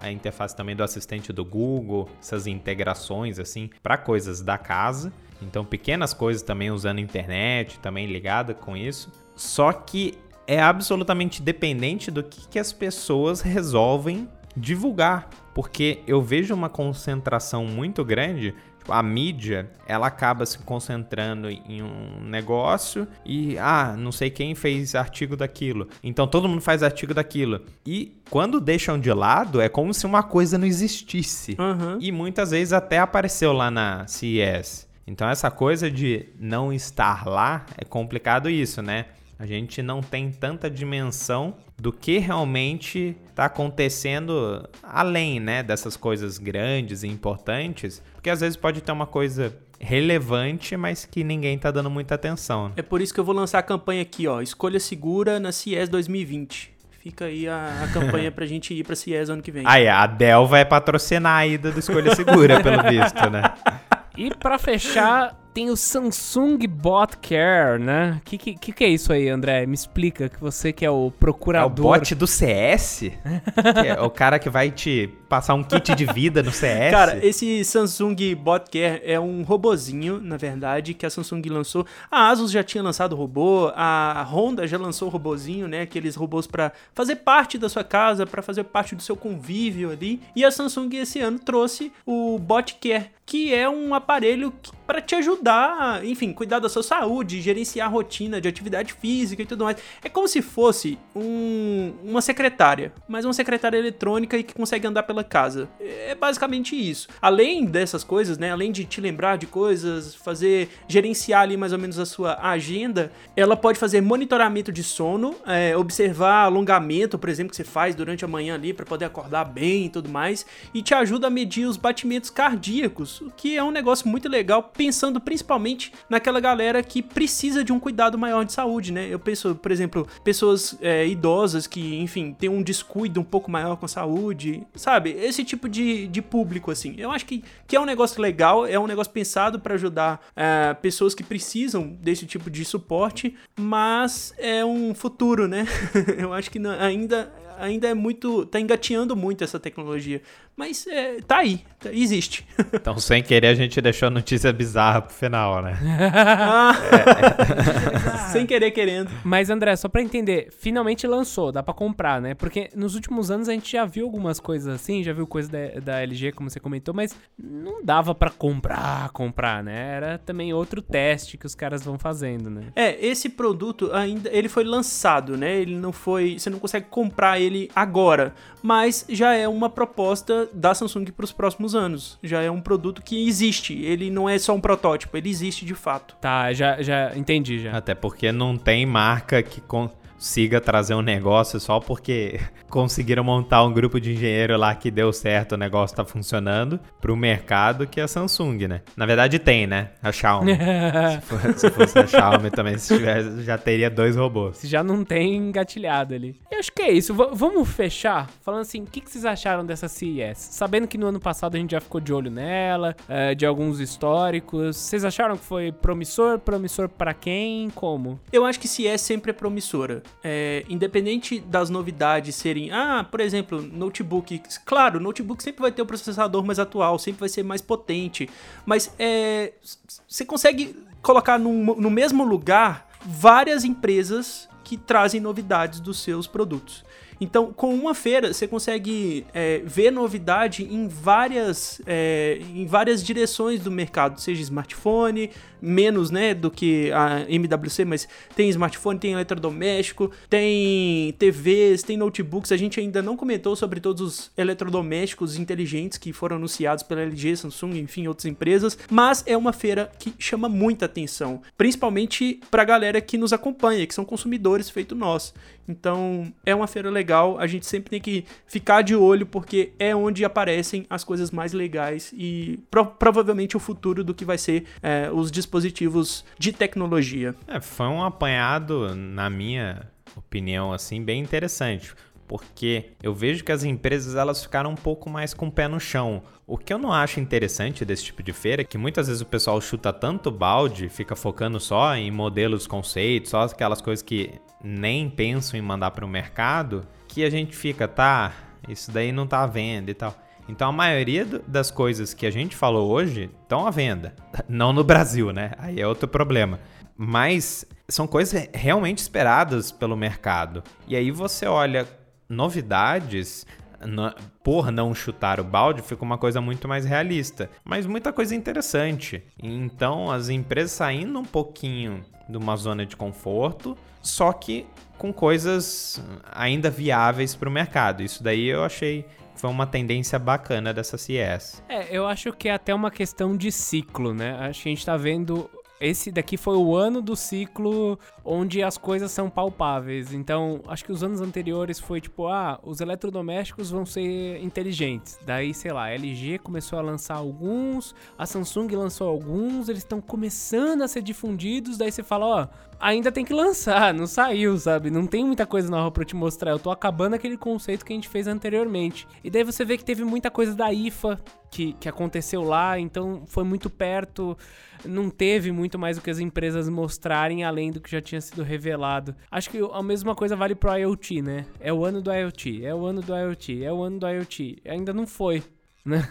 a interface também do assistente do Google, essas integrações assim para coisas da casa. Então pequenas coisas também usando internet, também ligada com isso. Só que é absolutamente dependente do que, que as pessoas resolvem divulgar, porque eu vejo uma concentração muito grande a mídia, ela acaba se concentrando em um negócio e, ah, não sei quem fez artigo daquilo. Então todo mundo faz artigo daquilo. E quando deixam de lado, é como se uma coisa não existisse. Uhum. E muitas vezes até apareceu lá na CES. Então essa coisa de não estar lá é complicado isso, né? A gente não tem tanta dimensão do que realmente está acontecendo além, né, dessas coisas grandes e importantes, porque às vezes pode ter uma coisa relevante, mas que ninguém está dando muita atenção. Né? É por isso que eu vou lançar a campanha aqui, ó, escolha segura na CIES 2020. Fica aí a, a campanha pra gente ir pra CIES ano que vem. Aí, a Dell vai patrocinar a ida do Escolha Segura, pelo visto, né? E para fechar, tem o Samsung Bot Care, né? O que, que, que, é isso aí, André? Me explica, que você que é o procurador. É o bot do CS? é o cara que vai te passar um kit de vida no CS? Cara, esse Samsung Bot Care é um robozinho, na verdade, que a Samsung lançou. A Asus já tinha lançado o robô, a Honda já lançou o robozinho, né? Aqueles robôs para fazer parte da sua casa, para fazer parte do seu convívio ali. E a Samsung esse ano trouxe o Bot Care, que é um aparelho para te ajudar, enfim, cuidar da sua saúde, gerenciar a rotina de atividade física e tudo mais. É como se fosse um, uma secretária, mas uma secretária eletrônica e que consegue andar pela casa. É basicamente isso. Além dessas coisas, né, além de te lembrar de coisas, fazer gerenciar ali mais ou menos a sua agenda, ela pode fazer monitoramento de sono, é, observar alongamento, por exemplo, que você faz durante a manhã ali para poder acordar bem e tudo mais, e te ajuda a medir os batimentos cardíacos, o que é um negócio muito legal pensando principalmente naquela galera que precisa de um cuidado maior de saúde, né? Eu penso, por exemplo, pessoas é, idosas que, enfim, tem um descuido um pouco maior com a saúde, sabe? Esse tipo de, de público, assim. Eu acho que, que é um negócio legal, é um negócio pensado para ajudar é, pessoas que precisam desse tipo de suporte, mas é um futuro, né? Eu acho que não, ainda ainda é muito. tá engateando muito essa tecnologia. Mas é, tá aí, tá, existe. Então, sem querer, a gente deixou a notícia bizarra pro final, né? ah, é. sem querer querendo. Mas, André, só pra entender, finalmente lançou, dá pra comprar, né? Porque nos últimos anos a gente já viu algumas coisas assim, já viu coisa da, da LG, como você comentou, mas não dava pra comprar, comprar, né? Era também outro teste que os caras vão fazendo, né? É, esse produto ainda, ele foi lançado, né? Ele não foi, você não consegue comprar ele agora, mas já é uma proposta da Samsung para os próximos anos. Já é um produto que existe. Ele não é só um protótipo, ele existe de fato. Tá, já, já entendi já. Até porque não tem marca que consiga trazer um negócio só porque conseguiram montar um grupo de engenheiro lá que deu certo, o negócio tá funcionando pro mercado que é a Samsung, né? Na verdade tem, né? A Xiaomi. se, for, se, fosse a Xiaomi também, se tivesse, já teria dois robôs. Se já não tem engatilhado ali. Eu acho que é isso. V vamos fechar falando assim, o que, que, vocês acharam dessa CES? Sabendo que no ano passado a gente já ficou de olho nela, uh, de alguns históricos. Vocês acharam que foi promissor? Promissor para quem? Como? Eu acho que CES sempre é promissora é, independente das novidades serem, ah, por exemplo, notebook, claro, notebook sempre vai ter o um processador mais atual, sempre vai ser mais potente, mas é, você consegue colocar no, no mesmo lugar várias empresas que trazem novidades dos seus produtos. Então, com uma feira, você consegue é, ver novidade em várias, é, em várias direções do mercado, seja smartphone, menos né, do que a MWC, mas tem smartphone, tem eletrodoméstico, tem TVs, tem notebooks. A gente ainda não comentou sobre todos os eletrodomésticos inteligentes que foram anunciados pela LG, Samsung, enfim, outras empresas, mas é uma feira que chama muita atenção, principalmente para a galera que nos acompanha, que são consumidores feito nós. Então, é uma feira legal, a gente sempre tem que ficar de olho porque é onde aparecem as coisas mais legais e pro provavelmente o futuro do que vai ser é, os dispositivos de tecnologia. É, foi um apanhado, na minha opinião, assim, bem interessante porque eu vejo que as empresas elas ficaram um pouco mais com o pé no chão. O que eu não acho interessante desse tipo de feira é que muitas vezes o pessoal chuta tanto balde, fica focando só em modelos, conceitos, só aquelas coisas que nem pensam em mandar para o mercado, que a gente fica, tá, isso daí não tá à venda e tal. Então a maioria das coisas que a gente falou hoje estão à venda. Não no Brasil, né? Aí é outro problema. Mas são coisas realmente esperadas pelo mercado. E aí você olha novidades, por não chutar o balde, fica uma coisa muito mais realista. Mas muita coisa interessante. Então, as empresas saindo um pouquinho de uma zona de conforto, só que com coisas ainda viáveis para o mercado. Isso daí eu achei foi uma tendência bacana dessa CES. É, eu acho que é até uma questão de ciclo, né? Acho que a gente está vendo esse daqui foi o ano do ciclo onde as coisas são palpáveis. Então, acho que os anos anteriores foi tipo, ah, os eletrodomésticos vão ser inteligentes. Daí, sei lá, a LG começou a lançar alguns, a Samsung lançou alguns, eles estão começando a ser difundidos. Daí você fala, ó, ainda tem que lançar, não saiu, sabe? Não tem muita coisa nova pra te mostrar. Eu tô acabando aquele conceito que a gente fez anteriormente. E daí você vê que teve muita coisa da IFA que, que aconteceu lá, então foi muito perto não teve muito mais o que as empresas mostrarem além do que já tinha sido revelado. Acho que a mesma coisa vale pro IoT, né? É o ano do IoT, é o ano do IoT, é o ano do IoT. Ainda não foi, né?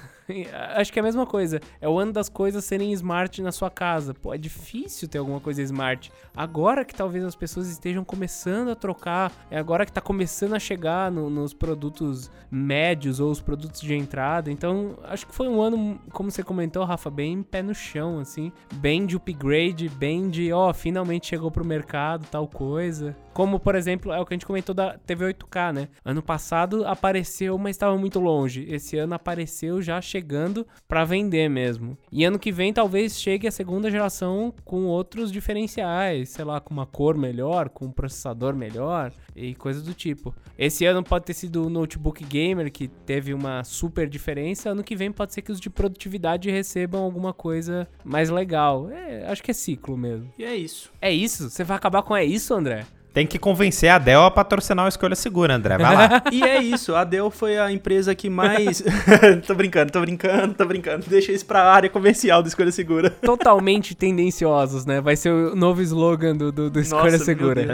Acho que é a mesma coisa. É o ano das coisas serem smart na sua casa. Pô, é difícil ter alguma coisa smart. Agora que talvez as pessoas estejam começando a trocar, é agora que tá começando a chegar no, nos produtos médios ou os produtos de entrada. Então, acho que foi um ano, como você comentou, Rafa, bem pé no chão, assim. Bem de upgrade, bem de, ó, oh, finalmente chegou pro mercado, tal coisa. Como, por exemplo, é o que a gente comentou da TV 8K, né? Ano passado apareceu, mas estava muito longe. Esse ano apareceu já chegou chegando para vender mesmo. E ano que vem talvez chegue a segunda geração com outros diferenciais, sei lá, com uma cor melhor, com um processador melhor e coisas do tipo. Esse ano pode ter sido o notebook gamer que teve uma super diferença, ano que vem pode ser que os de produtividade recebam alguma coisa mais legal. É, acho que é ciclo mesmo. E é isso. É isso? Você vai acabar com é isso, André? Tem que convencer a Dell a patrocinar uma escolha segura, André. Vai lá. e é isso. A Dell foi a empresa que mais. tô brincando, tô brincando, tô brincando. Deixa isso pra área comercial do Escolha Segura. Totalmente tendenciosos, né? Vai ser o novo slogan do, do, do Escolha Nossa, Segura.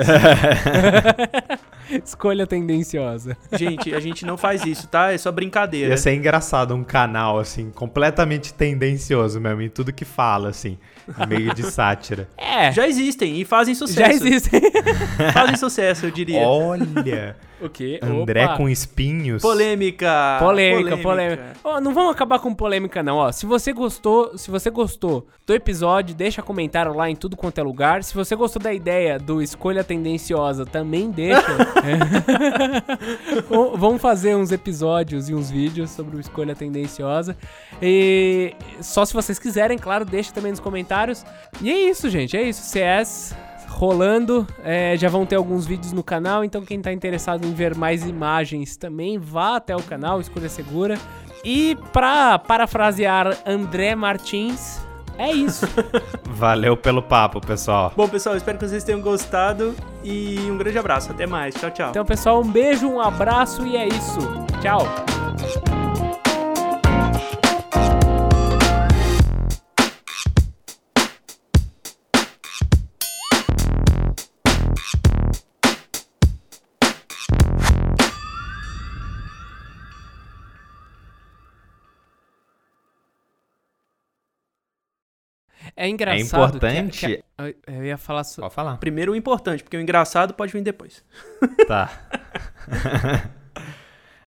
Escolha tendenciosa. Gente, a gente não faz isso, tá? É só brincadeira. Ia ser engraçado um canal, assim, completamente tendencioso mesmo, em tudo que fala, assim, meio de sátira. É. Já existem e fazem sucesso. Já existem. fazem sucesso, eu diria. Olha! O quê? André Opa. com espinhos. Polêmica. Polêmica, polêmica. Ó, não vamos acabar com polêmica, não. Ó, se você gostou, se você gostou do episódio, deixa comentário lá em tudo quanto é lugar. Se você gostou da ideia do escolha tendenciosa, também deixa. Vamos- vamos fazer uns episódios e uns vídeos sobre o escolha tendenciosa. E só se vocês quiserem, claro, deixa também nos comentários. E é isso, gente. É isso. CS rolando. É, já vão ter alguns vídeos no canal, então quem tá interessado em ver mais imagens também vá até o canal, Escolha Segura. E pra parafrasear André Martins, é isso. Valeu pelo papo, pessoal. Bom, pessoal, espero que vocês tenham gostado e um grande abraço. Até mais. Tchau, tchau. Então, pessoal, um beijo, um abraço e é isso. Tchau. É engraçado. importante- que- que- eu ia falar so- Pode falar. Primeiro o importante, porque o engraçado pode vir depois. Tá.